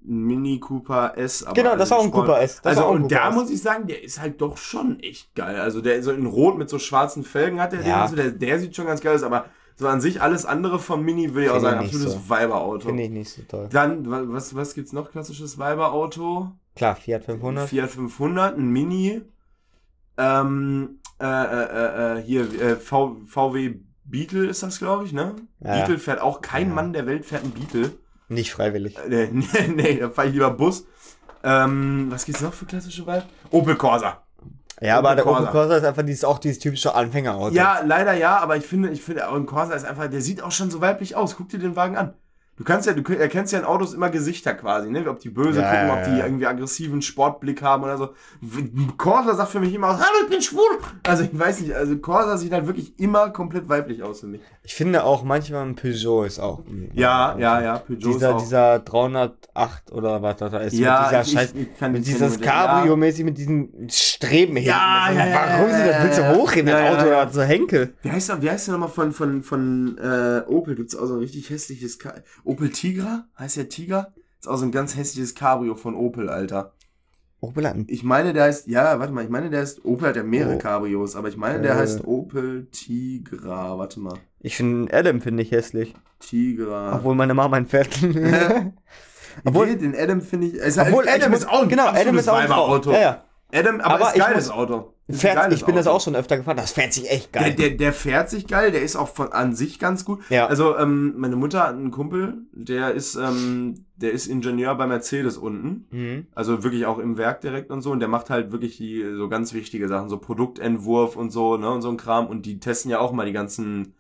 Mini Cooper S. Aber Genau, das war auch ein Sport. Cooper S. Das also war und da muss ich sagen, der ist halt doch schon echt geil. Also der so in Rot mit so schwarzen Felgen hat der Ja. den, so, der, der sieht schon ganz geil aus, aber so an sich alles andere vom Mini würde ich auch sagen, absolutes so. Weiberauto. Finde ich nicht so toll. Dann, wa- was, was gibt's noch klassisches Weiberauto? Klar, Fiat 500. Fiat 500, ein Mini, ähm, äh, äh, äh, äh, hier, äh, v, VW Beetle ist das, glaube ich, ne? Ja, Beetle fährt auch, kein Ja. Mann der Welt fährt ein Beetle. Nicht freiwillig. Äh, *laughs* nee, nee, da fahre ich lieber Bus. Ähm, was gibt's noch für klassische Vibe? Opel Corsa. Ja, aber der Opel Corsa. Ist einfach dieses, auch dieses typische Anfängerauto. Ja, leider ja, aber ich finde, ich finde, ein Corsa ist einfach, der sieht auch schon so weiblich aus. Guck dir den Wagen an. Du kannst ja, du erkennst ja in Autos immer Gesichter quasi, ne? Ob die böse Ja, gucken, ja, ob die ja. irgendwie aggressiven Sportblick haben oder so. Corsa sagt für mich immer aus, hallo, ich bin schwul. Also ich weiß nicht, also Corsa sieht halt wirklich immer komplett weiblich aus für mich. Ich finde auch manchmal ein Peugeot ist auch. Ja, ja, ja, Peugeot Dieser, ist auch. dieser 308 oder was da ist. ja, mit dieser ich, ich, ich mit dieses kennen, Cabrio mäßig mit diesen Streben hinten. Ja, ist- ja, ja, Warum sie das ja, willst du ja. Auto oder so Henkel? Wie heißt der, wie heißt der nochmal von, von, von äh, Opel? Gibt's auch so ein richtig hässliches Ka Opel Tigra? Heißt der Tiger? Ist auch so ein ganz hässliches Cabrio von Opel, Alter. Opel hat ein Ich meine, der heißt, ja, warte mal, ich meine, der heißt, Opel hat ja mehrere Oh. Cabrios, aber ich meine, der Äh. heißt Opel Tigra. Warte mal. Ich finde Adam finde ich hässlich. Tigra. Obwohl meine Mama ihn fährt. *laughs* Obwohl, obwohl- den Adam finde ich. Ist Obwohl, ich Adam muss- ist auch ein genau, Adam ist auch ein. Weiberauto. Ja, ja. Adam, aber, Aber ist geiles muss- Auto. Fährt, ich bin das auch schon öfter gefahren. Das fährt sich echt Der, geil. der, der fährt sich geil, der ist auch von an sich ganz gut. Ja. Also, ähm, meine Mutter hat einen Kumpel, der ist, ähm, der ist Ingenieur bei Mercedes unten. mhm. Also wirklich auch im Werk direkt und so. Und der macht halt wirklich die so ganz wichtige Sachen, so Produktentwurf und so, ne, und so ein Kram. Und die testen ja auch mal die ganzen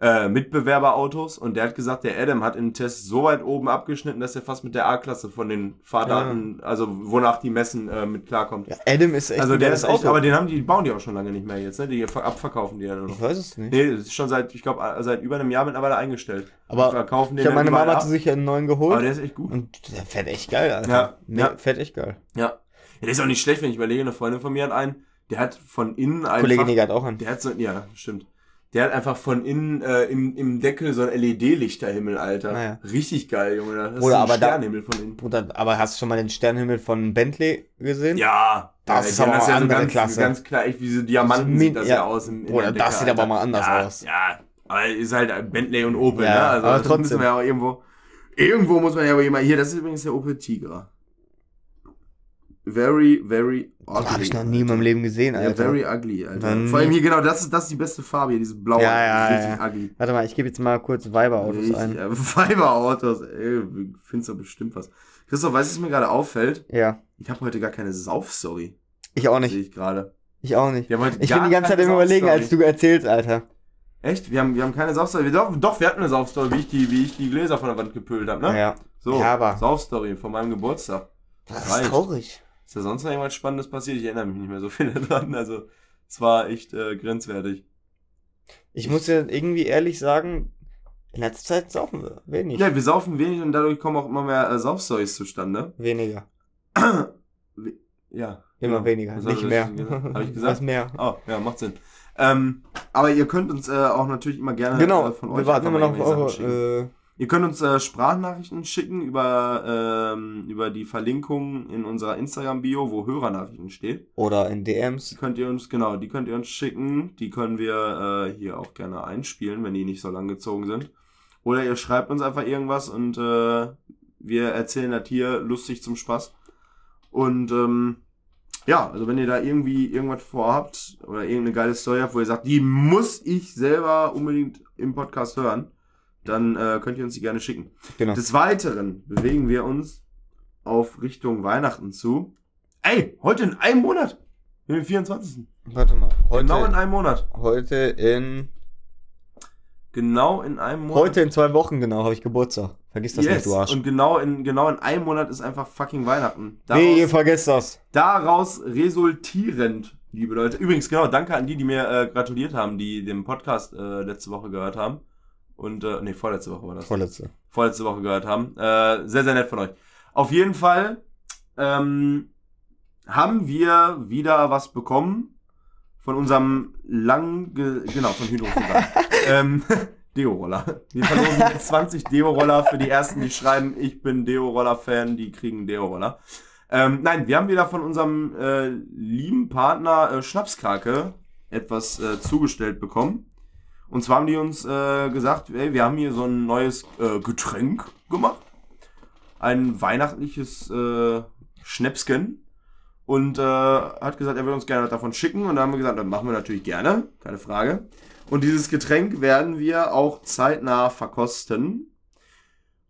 äh, Mitbewerberautos. Und der hat gesagt, der Adam hat im Test so weit oben abgeschnitten, dass er fast mit der A-Klasse von den Fahrdaten, also wonach die messen, äh, mit klarkommt. Ja, Adam ist echt also der ist echt, aber den haben die, bauen die auch schon lange nicht mehr jetzt, ne? Die ver- abverkaufen die ja nur noch. ich weiß es nicht. Nee, das ist schon seit, ich glaube, seit über einem Jahr mittlerweile eingestellt. Aber verkaufen den Ich meine Mama ab. zu sich einen neuen Aber geholt. der ist echt gut. Und der fährt echt geil, Alter. Ja, Nee, ja. Fährt echt geil. Ja. ja. Der ist auch nicht schlecht, wenn ich überlege, eine Freundin von mir hat einen, der hat von innen einfach. Kollege Neger hat auch einen. Der hat so, ja, stimmt. Der hat einfach von innen äh, im, im Deckel so ein LED-Lichterhimmel, Alter. Naja. Richtig geil, Junge. Das ist Bruder, ein aber da- Sternhimmel von innen. Bruder, aber hast du schon mal den Sternenhimmel von Bentley gesehen? Ja, Das ja, ist aber das ja so andere ganz, Klasse. ganz klar, echt wie so Diamanten Min- sieht das ja, ja. aus. Im, Bruder, der das Decke, sieht aber Alter. mal anders ja, aus. Ja, aber ist halt Bentley und Opel, Ja, ne? Also aber das trotzdem. müssen wir ja auch irgendwo. Irgendwo muss man ja aber immer. Hier, das ist übrigens der Opel Tigra. Very, very ugly. Habe ich noch nie in meinem Leben gesehen, Ja, Alter. very ugly, Alter. Noch Vor allem hier, genau, das ist, das ist die beste Farbe hier, dieses blaue. Ja, ja, richtig ja. ugly. Warte mal, ich gebe jetzt mal kurz Weiberautos ein. ja, *laughs* Fiberautos, ey, findest du bestimmt was. Christoph, weißt du, was mir gerade auffällt? Ja, Ich habe heute gar keine Sauf-Story. ich auch Sehe nicht. ich gerade. Ich auch nicht. Ich bin die ganze Zeit im Überlegen, als du erzählst, Alter. Echt? Wir haben, wir haben keine Saufstory. Doch, doch, wir hatten eine Saufstory, wie ich die, wie ich die Gläser von der Wand gepölt habe, ne? Ja. So, Ja, aber- Saufstory von meinem Geburtstag. Das Reicht. ist traurig. Ist da sonst noch irgendwas Spannendes passiert? Ich erinnere mich nicht mehr so viel *laughs* daran. Also, es war echt äh, grenzwertig. Ich muss ja irgendwie ehrlich sagen, in letzter Zeit saufen wir wenig. Ja, wir saufen wenig und dadurch kommen auch immer mehr äh, Saufstories zustande. Weniger. *clears throat* Ja. Immer genau. weniger, Was nicht mehr. ich- Hab ich *laughs* Was gesagt? mehr. Oh, ja, macht Sinn. Ähm, aber ihr könnt uns äh, auch natürlich immer gerne Genau, äh, von euch wir warten immer noch auf eure, Ihr könnt uns äh, Sprachnachrichten schicken über, ähm, über die Verlinkung in unserer Instagram-Bio, wo Hörernachrichten steht. oder in Die DMs. könnt ihr uns, genau, die könnt ihr uns schicken. Die können wir äh, hier auch gerne einspielen, wenn die nicht so lang gezogen sind. Oder ihr schreibt uns einfach irgendwas und äh, wir erzählen das hier lustig zum Spaß. Und ähm, ja, also wenn ihr da irgendwie irgendwas vorhabt oder irgendeine geile Story habt, wo ihr sagt, die muss ich selber unbedingt im Podcast hören, dann äh, könnt ihr uns die gerne schicken. Genau. Des Weiteren bewegen wir uns auf Richtung Weihnachten zu. Ey, heute in einem Monat. Den 24. Warte mal. Heute, Genau in einem Monat. heute in. Genau in einem Monat. Heute in zwei Wochen genau habe ich Geburtstag. Vergiss das yes. nicht, du Arsch. Und genau in, genau in einem Monat ist einfach fucking Weihnachten. Nee, ihr Daraus, vergesst das. daraus resultierend, liebe Leute. Übrigens, genau, danke an die, die mir äh, gratuliert haben, die den Podcast äh, letzte Woche gehört haben. Und, äh, nee, vorletzte Woche war das. Vorletzte. vorletzte Woche gehört haben. Äh, sehr, sehr nett von euch. Auf jeden Fall ähm, haben wir wieder was bekommen von unserem lang, ge genau, von Hydro *laughs* ähm, *laughs* Deo-Roller. Wir verlosen *laughs* jetzt 20 Deo-Roller für die ersten, die schreiben, ich bin Deo-Roller-Fan, die kriegen Deo-Roller. Ähm, nein, wir haben wieder von unserem äh, lieben Partner äh, Schnapskrake etwas äh, zugestellt bekommen. Und zwar haben die uns äh, gesagt, ey, wir haben hier so ein neues äh, Getränk gemacht. Ein weihnachtliches äh, Schnäpsken. Und äh, hat gesagt, er will uns gerne davon schicken. Und dann haben wir gesagt, das machen wir natürlich gerne, keine Frage. Und dieses Getränk werden wir auch zeitnah verkosten.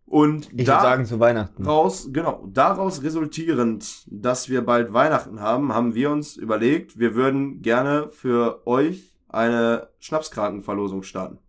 Und Ich würde sagen zu Weihnachten. Daraus, genau, daraus resultierend, dass wir bald Weihnachten haben, haben wir uns überlegt, wir würden gerne für euch eine Schnapskrakenverlosung starten.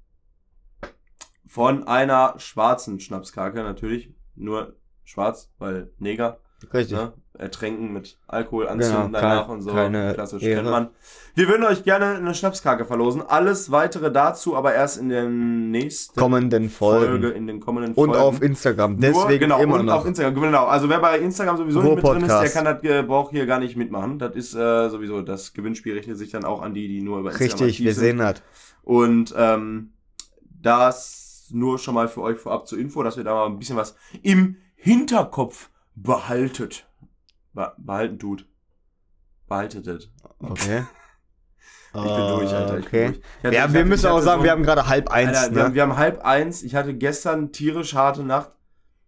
Von einer schwarzen Schnapskrake, natürlich nur schwarz, weil Neger, Richtig. ne? Ertränken mit Alkohol anzünden Genau, danach kein- und so. keine Klassisch Ehre. kennt man. Wir würden euch gerne eine Schnapskrake verlosen. Alles weitere dazu aber erst in der nächsten Kommenden Folgen. Folge, in den kommenden Und Folgen. auf Instagram. Nur, Deswegen genau, immer und noch. auf Instagram, genau. Also wer bei Instagram sowieso nicht mit drin ist, der kann das, äh, braucht hier gar nicht mitmachen. Das ist äh, sowieso, das Gewinnspiel richtet sich dann auch an die, die nur über Instagram Richtig, wir sehen das. Und ähm, das nur schon mal für euch vorab zur Info, dass ihr da mal ein bisschen was im Hinterkopf behaltet. Be behalten tut. Behaltet es. Okay. *laughs* Ich bin durch, Alter. Ich Okay. bin durch. Ich hatte- Ja, ich wir hatte- müssen auch sagen, so wir haben gerade halb eins. Alter, wir, haben, ne? wir haben halb eins. Ich hatte gestern tierisch harte Nacht.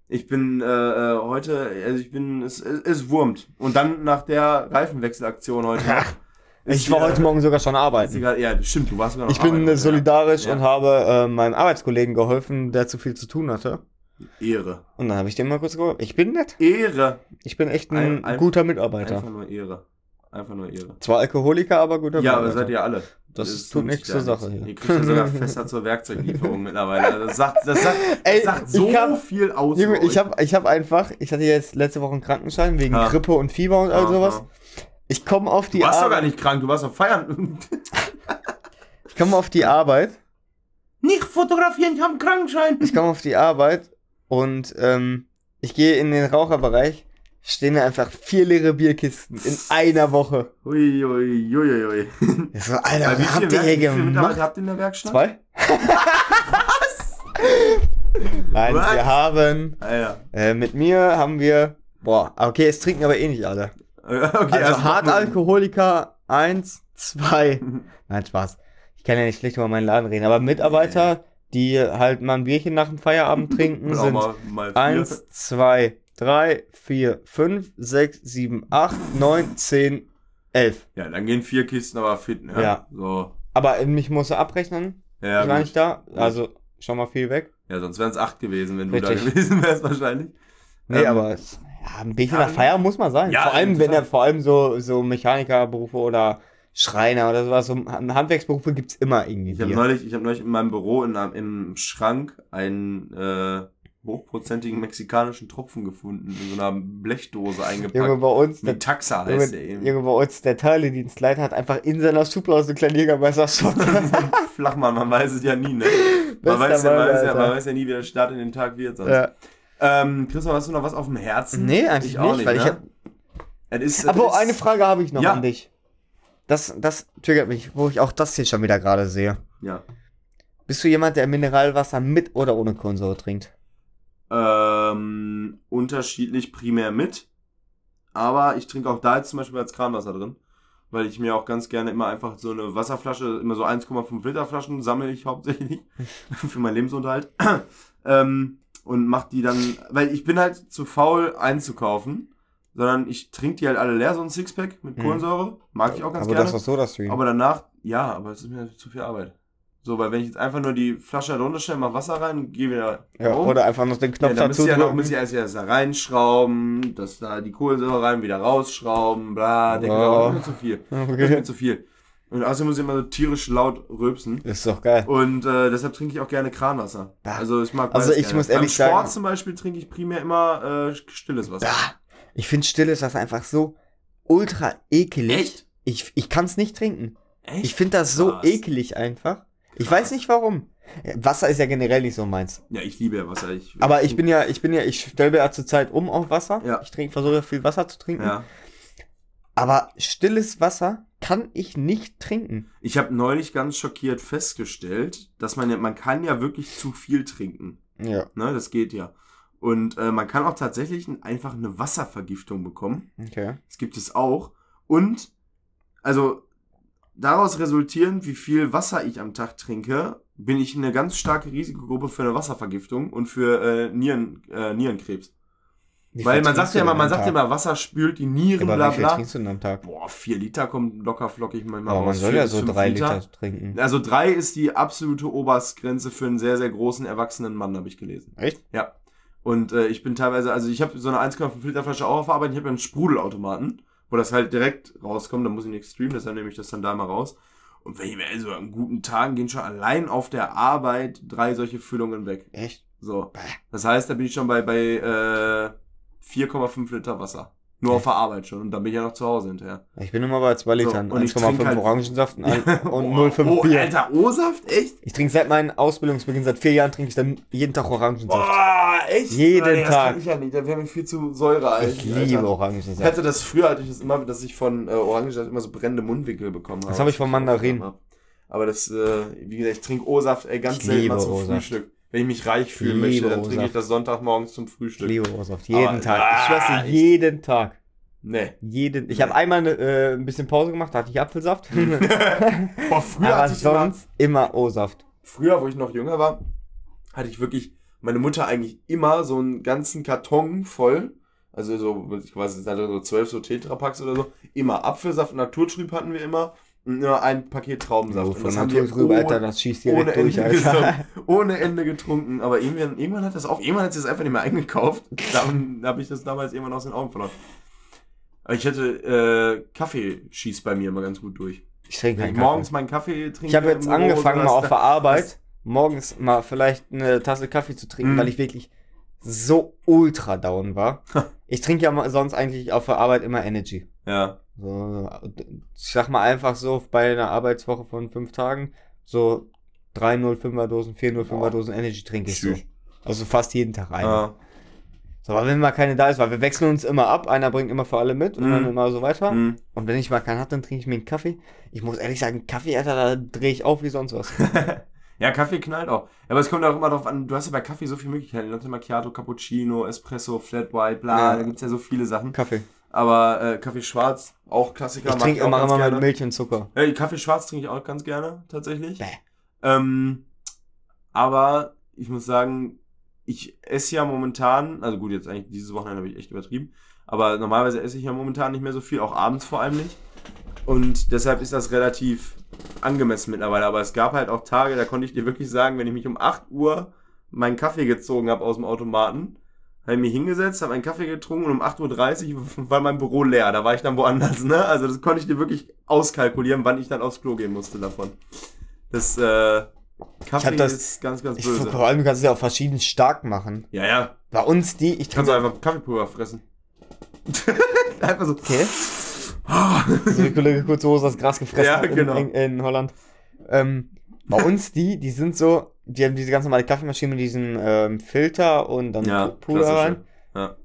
Ich bin äh, äh, heute, also ich bin, es, es, es wurmt. Und dann nach der Reifenwechselaktion heute. *laughs* Ich war hier- heute Morgen sogar schon arbeiten. egal- Ja, stimmt, du warst sogar noch Ich bin arbeiten äh, solidarisch Ja. und habe äh, meinem Arbeitskollegen geholfen, der zu viel zu tun hatte. Ja. Ehre. Und dann habe ich dem mal kurz geholfen. Ich bin nett. Ehre. Ich bin echt ein Ein- guter Mitarbeiter. Einfach nur Ehre. Einfach nur Ehre. Zwar Alkoholiker, aber guter Ja, aber Mitarbeiter. seid ihr alle. Das ist tut nichts zur Sache hier. Ihr kriegt ja sogar *laughs* fester zur Werkzeuglieferung mittlerweile. Das sagt, das sagt, das Ey, sagt ich so hab- viel aus. Junge, ich habe ich hab einfach, ich hatte jetzt letzte Woche einen Krankenschein wegen Ah. Grippe und Fieber und all sowas. Ich komme auf die Du warst doch gar Arbeit. nicht krank, du warst auf Feiern. *laughs* Ich komme auf die Arbeit. nicht fotografieren, ich habe einen Krankenschein. Ich komme auf die Arbeit und ähm, ich gehe in den Raucherbereich. Stehen da einfach vier leere Bierkisten in einer Woche. Ui, ui, ui, ui, ui. So, Alter, wie was habt ihr hier wie gemacht? habt ihr in der Werkstatt? Zwei? *laughs* Nein, Was? wir haben Alter. äh, mit mir haben wir boah, okay, es trinken aber eh nicht alle. *laughs* Okay, also, Hartalkoholiker 1, 2. Nein, Spaß. Ich kann ja nicht schlecht über meinen Laden reden, aber Mitarbeiter, die halt mal ein Bierchen nach dem Feierabend *laughs* trinken, sind mal, mal vier. 1, 2, 3, 4, 5, 6, 7, 8, 9, 10, 11. Ja, dann gehen vier Kisten aber fit, ne? Ja. So. Aber mich muss er abrechnen. Ja, ich war gut. nicht da. Also schon mal viel weg. ja sonst wären es acht gewesen, wenn du Richtig. da gewesen wärst wahrscheinlich. Nee, Ähm, aber es, ja, ein Bierchen ja, nach Feier muss man sein. ja, vor allem, wenn er vor allem so, so Mechanikerberufe oder Schreiner oder sowas, so Handwerksberufe gibt's immer irgendwie Ich habe neulich, ich habe neulich in meinem Büro in einem, im Schrank ein, äh, hochprozentigen mexikanischen Tropfen gefunden, in so einer Blechdose eingepackt. Junge, bei uns, der, Mit Taxa Junge, heißt der eben. Junge, bei uns, der Teiledienstleiter hat einfach in seiner Schublade so einen kleinen Jägermeister-Shot. *laughs* Flachmann, man weiß es ja nie, ne? Man weiß, ja, man, weiß ja, man weiß ja nie, wie der Start in den Tag wird sonst. ja. Ähm, Christoph, hast du noch was auf dem Herzen? Nee, eigentlich auch nicht, weil ich ne? hab, Es ist, es Aber ist, eine Frage habe ich noch Ja. an dich. Das, das triggert mich, wo ich auch das hier schon wieder gerade sehe. Ja. Bist du jemand, der Mineralwasser mit oder ohne Kohlensäure trinkt? Ähm, unterschiedlich primär mit. Aber ich trinke auch da jetzt zum Beispiel als Kranwasser drin. Weil ich mir auch ganz gerne immer einfach so eine Wasserflasche, immer so 1,5 Liter Flaschen sammle ich hauptsächlich *laughs* für meinen Lebensunterhalt. *clears throat* ähm, und mach die dann, weil ich bin halt zu faul einzukaufen, sondern ich trinke die halt alle leer, so ein Sixpack mit Mhm. Kohlensäure. Mag ich auch ganz aber gerne. das ist so das Stream. Aber danach, ja, aber es ist mir zu viel Arbeit. So, weil wenn ich jetzt einfach nur die Flasche da runterstelle, mach Wasser rein gehe wieder ja, rum, oder einfach noch den ja, Knopf dann müsst dazu ihr ja noch, müsst ihr erst, erst da reinschrauben, dass da die Kohlensäure rein, wieder rausschrauben, bla, denke Wow. oh. mir zu viel. Das ist mir Okay. zu viel. Und außerdem muss ich immer so tierisch laut rülpsen. Ist doch geil. Und äh, deshalb trinke ich auch gerne Kranwasser. Ah. Also ich mag Also ich gerne. muss ehrlich Beim Sport sagen- zum Beispiel trinke ich primär immer äh, stilles Wasser. Ah, ich finde stilles Wasser einfach so ultra ekelig. Echt? Ich, ich kann es nicht trinken. Echt? Ich finde das so Krass. ekelig einfach. Ich Krass. weiß nicht warum. Wasser ist ja generell nicht so meins. Ja, ich liebe ja Wasser. Ich, Aber ich bin ja, ich bin ja, ich stelle mir ja zurzeit um auf Wasser. Ja. Ich trinke, versuche viel Wasser zu trinken. Ja. Aber stilles Wasser kann ich nicht trinken. Ich habe neulich ganz schockiert festgestellt, dass man ja, man kann ja wirklich zu viel trinken. Ja. Ne, das geht ja. Und äh, man kann auch tatsächlich ein- einfach eine Wasservergiftung bekommen. Okay. Das gibt es auch. Und, also, daraus resultierend, wie viel Wasser ich am Tag trinke, bin ich eine ganz starke Risikogruppe für eine Wasservergiftung und für äh, Nieren, äh, Nierenkrebs. Wie Weil man sagt ja immer, man sagt ja immer, Wasser spült die Nieren, Aber bla wie viel bla. trinkst du denn am Tag? Boah, vier Liter kommt locker flockig manchmal Aber man soll ja so drei Liter, trinken. Also drei ist die absolute Oberstgrenze für einen sehr, sehr großen erwachsenen Mann, habe ich gelesen. Echt? Ja. Und äh, ich bin teilweise, also ich habe so eine 1,5 Liter Flasche auch auf Arbeit. Ich habe ja einen Sprudelautomaten, wo das halt direkt rauskommt. Da muss ich nichts streamen, deshalb nehme ich das dann da mal raus. Und wenn ich mir also an guten Tagen gehen schon allein auf der Arbeit drei solche Füllungen weg. Echt? So. Das heißt, da bin ich schon bei, bei äh, 4,5 Liter Wasser. Nur auf der Arbeit schon. Und dann bin ich ja noch zu Hause hinterher. Ich bin immer bei 2 Litern. und ich trinke 1,5 halt- Orangensaft und, *laughs* ein- und Boah, 0,5 oh, Bier. Alter, O-Saft? Echt? Ich trinke seit meinem Ausbildungsbeginn, seit vier Jahren trinke ich dann jeden Tag Orangensaft. Boah, echt? Jeden das Tag. kann ich ja nicht. Da wäre mir viel zu säurereich. ich liebe Ich Orangensaft. hatte das früher, hatte ich das immer, dass ich von äh, Orangensaft immer so brennende Mundwinkel bekommen habe. Das habe ich von Mandarinen. Aber das, äh, wie gesagt, ich trinke O-Saft ganz Ich selten mal zum. Frühstück. Wenn ich mich reich fühlen liebe möchte, dann trinke ich das Sonntagmorgens zum Ich Frühstück. liebe Orangensaft. Jeden Aber- Tag. Ich Ah, dir, echt? jeden Tag. Nee. Jeden. Ich Nee. habe einmal äh, ein bisschen Pause gemacht, da hatte ich Apfelsaft. *laughs* Boah, früher, Aber hatte ich immer, sonst immer O-Saft. früher, wo ich noch jünger war, hatte ich wirklich meine Mutter eigentlich immer so einen ganzen Karton voll. Also so, ich weiß nicht, so zwölf so Tetrapacks oder so. Immer Apfelsaft, Naturtrüb hatten wir immer. Nur ein Paket Traubensaft. Von das haben wir drüber, ohne- Alter, das schießt ohne direkt durch, Ende, Alter. ohne Ende getrunken. Aber irgendwann, irgendwann hat das auch, irgendwann hat sie es einfach nicht mehr eingekauft. *laughs* Dann habe ich das damals irgendwann aus den Augen verloren. Aber ich hätte, äh, Kaffee schießt bei mir immer ganz gut durch. Ich trinke keinen ich morgens Kaffee. meinen Kaffee trinke. Ich habe jetzt angefangen, mal auf der Arbeit morgens mal vielleicht eine Tasse Kaffee zu trinken, Mhm. weil ich wirklich so ultra down war. ich trinke ja mal sonst eigentlich auf der Arbeit immer Energy. Ja. So, ich sag mal einfach so bei einer Arbeitswoche von fünf Tagen so 305er Dosen, 405er Boah. Dosen Energy trinke ich so. Also fast jeden Tag eine. Ja. So, aber wenn mal keine da ist, weil wir wechseln uns immer ab, einer bringt immer für alle mit und Mhm. dann immer so weiter. Hm. Und wenn ich mal keinen hatte, dann trinke ich mir einen Kaffee. Ich muss ehrlich sagen, Kaffee, Alter, da drehe ich auf wie sonst was. *laughs* ja, Kaffee knallt auch. Aber es kommt auch immer darauf an, du hast ja bei Kaffee so viele Möglichkeiten. Latte Macchiato, Cappuccino, Espresso, Flat White, bla, Ja. da gibt's ja so viele Sachen. Kaffee. Aber äh, Kaffee schwarz, auch Klassiker. Ich trinke immer, immer gerne. mit Milch und Zucker. Ja, Kaffee schwarz trinke ich auch ganz gerne, tatsächlich. Bäh. Ähm, aber ich muss sagen, ich esse ja momentan, also gut, jetzt eigentlich dieses Wochenende habe ich echt übertrieben, aber normalerweise esse ich ja momentan nicht mehr so viel, auch abends vor allem nicht. Und deshalb ist das relativ angemessen mittlerweile. Aber es gab halt auch Tage, da konnte ich dir wirklich sagen, wenn ich mich um 8 Uhr meinen Kaffee gezogen habe aus dem Automaten, habe ich mich hingesetzt, habe einen Kaffee getrunken und um 8.30 Uhr war mein Büro leer. Da war ich dann woanders, ne? Also das konnte ich dir wirklich auskalkulieren, wann ich dann aufs Klo gehen musste davon. Das, äh, Kaffee das- ist ganz, ganz Ich, böse. vor allem kannst du ja auch verschieden stark machen. Ja, ja. Bei uns die, ich Kannst du trinke. einfach Kaffeepulver fressen. *laughs* einfach so. Okay. So wie Kollege Kurze Hose das Gras gefressen Ja, genau. in, in, in Holland. Ähm, bei *laughs* uns die, die sind so, die haben diese ganz normale Kaffeemaschine mit diesem ähm, Filter und dann Ja, Puder rein. Ja.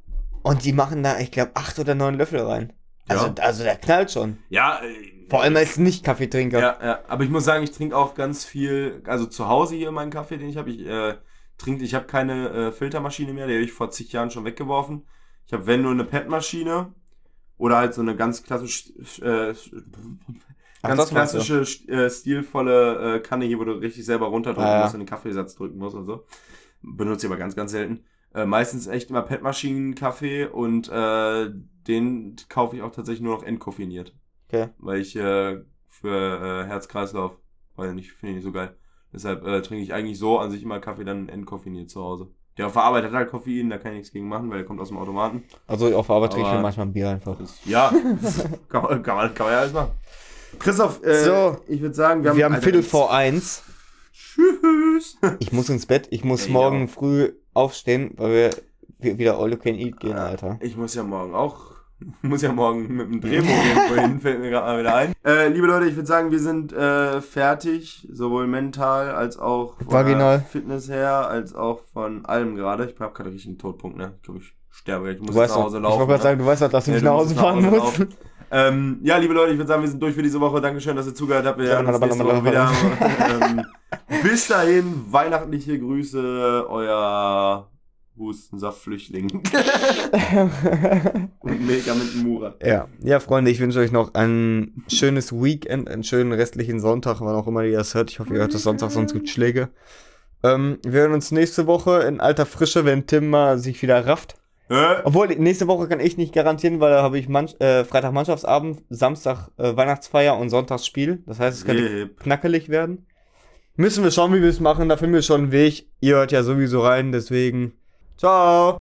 Und die machen da, ich glaube, acht oder neun Löffel rein. Also, Ja. also der knallt schon. Ja, äh, Vor allem als Nicht-Kaffeetrinker. Ja, ja, aber ich muss sagen, ich trinke auch ganz viel, also zu Hause hier meinen Kaffee, den ich habe. Ich äh, trinke, ich habe keine äh, Filtermaschine mehr, die habe ich vor zig Jahren schon weggeworfen. Ich habe wenn nur eine PET-Maschine oder halt so eine ganz klassisch, äh, Ach, ganz das meinst du. klassische, äh, stilvolle äh, Kanne hier, wo du richtig selber runterdrücken Ah, ja. musst und den Kaffeesatz drücken musst und so. Benutze ich aber ganz, ganz selten. Äh, meistens echt immer PET-Maschinen-Kaffee und äh, den kaufe ich auch tatsächlich nur noch entkoffiniert Okay. weil ich äh, für äh, Herz-Kreislauf, weil nicht, finde ich nicht so geil. Deshalb äh, trinke ich eigentlich so an sich immer Kaffee dann entkoffiniert zu Hause. Der verarbeitet halt Koffein, da kann ich nichts gegen machen, weil der kommt aus dem Automaten. Also auf Arbeit trinke ich manchmal ein Bier einfach. Das, ja, *laughs* kann, man, kann, man, kann man ja alles machen. Christoph, äh, So. ich würde sagen, wir haben, Wir haben Viertel vor eins. Tschüss. Ich muss ins Bett. Ich muss Ja, ich morgen auch. früh aufstehen, weil wir wir wieder All You Can Eat gehen, Alter. Ich muss ja morgen auch, *laughs* muss ja morgen mit dem Drehbuch irgendwo hin, fällt mir gerade mal wieder ein. Äh, liebe Leute, ich würde sagen, wir sind äh, fertig, sowohl mental als auch von Vaginal. der Fitness her, als auch von allem gerade. Ich habe gerade richtig einen Todpunkt, ne? Ich glaube, ich sterbe gleich. Ich muss jetzt nach Hause ich laufen. wollte gerade ne? sagen, du weißt doch, dass du Ja, nicht du nach Hause fahren musst. laufen. Ähm, ja, liebe Leute, ich würde sagen, wir sind durch für diese Woche. Dankeschön, dass ihr zugehört habt. Wir Ja, hören uns nächste Woche wieder. *laughs* ähm, bis dahin, weihnachtliche Grüße, euer Hustensaftflüchtling *laughs* und Medikamentenmurat. Ja, ja, Freunde, ich wünsche euch noch ein schönes Weekend, einen schönen restlichen Sonntag, wann auch immer ihr das hört. Ich hoffe, ihr hört das Sonntag, sonst gibt Schläge. Ähm, wir hören uns nächste Woche in alter Frische, wenn Tim mal sich wieder rafft. Äh? Obwohl, nächste Woche kann ich nicht garantieren, weil da habe ich Mann äh, Freitag Mannschaftsabend, Samstag äh, Weihnachtsfeier und Sonntags Spiel. Das heißt, es könnte Yep. knackelig werden. Müssen wir schauen, wie wir es machen. Da finden wir schon einen Weg. Ihr hört ja sowieso rein, deswegen. Ciao!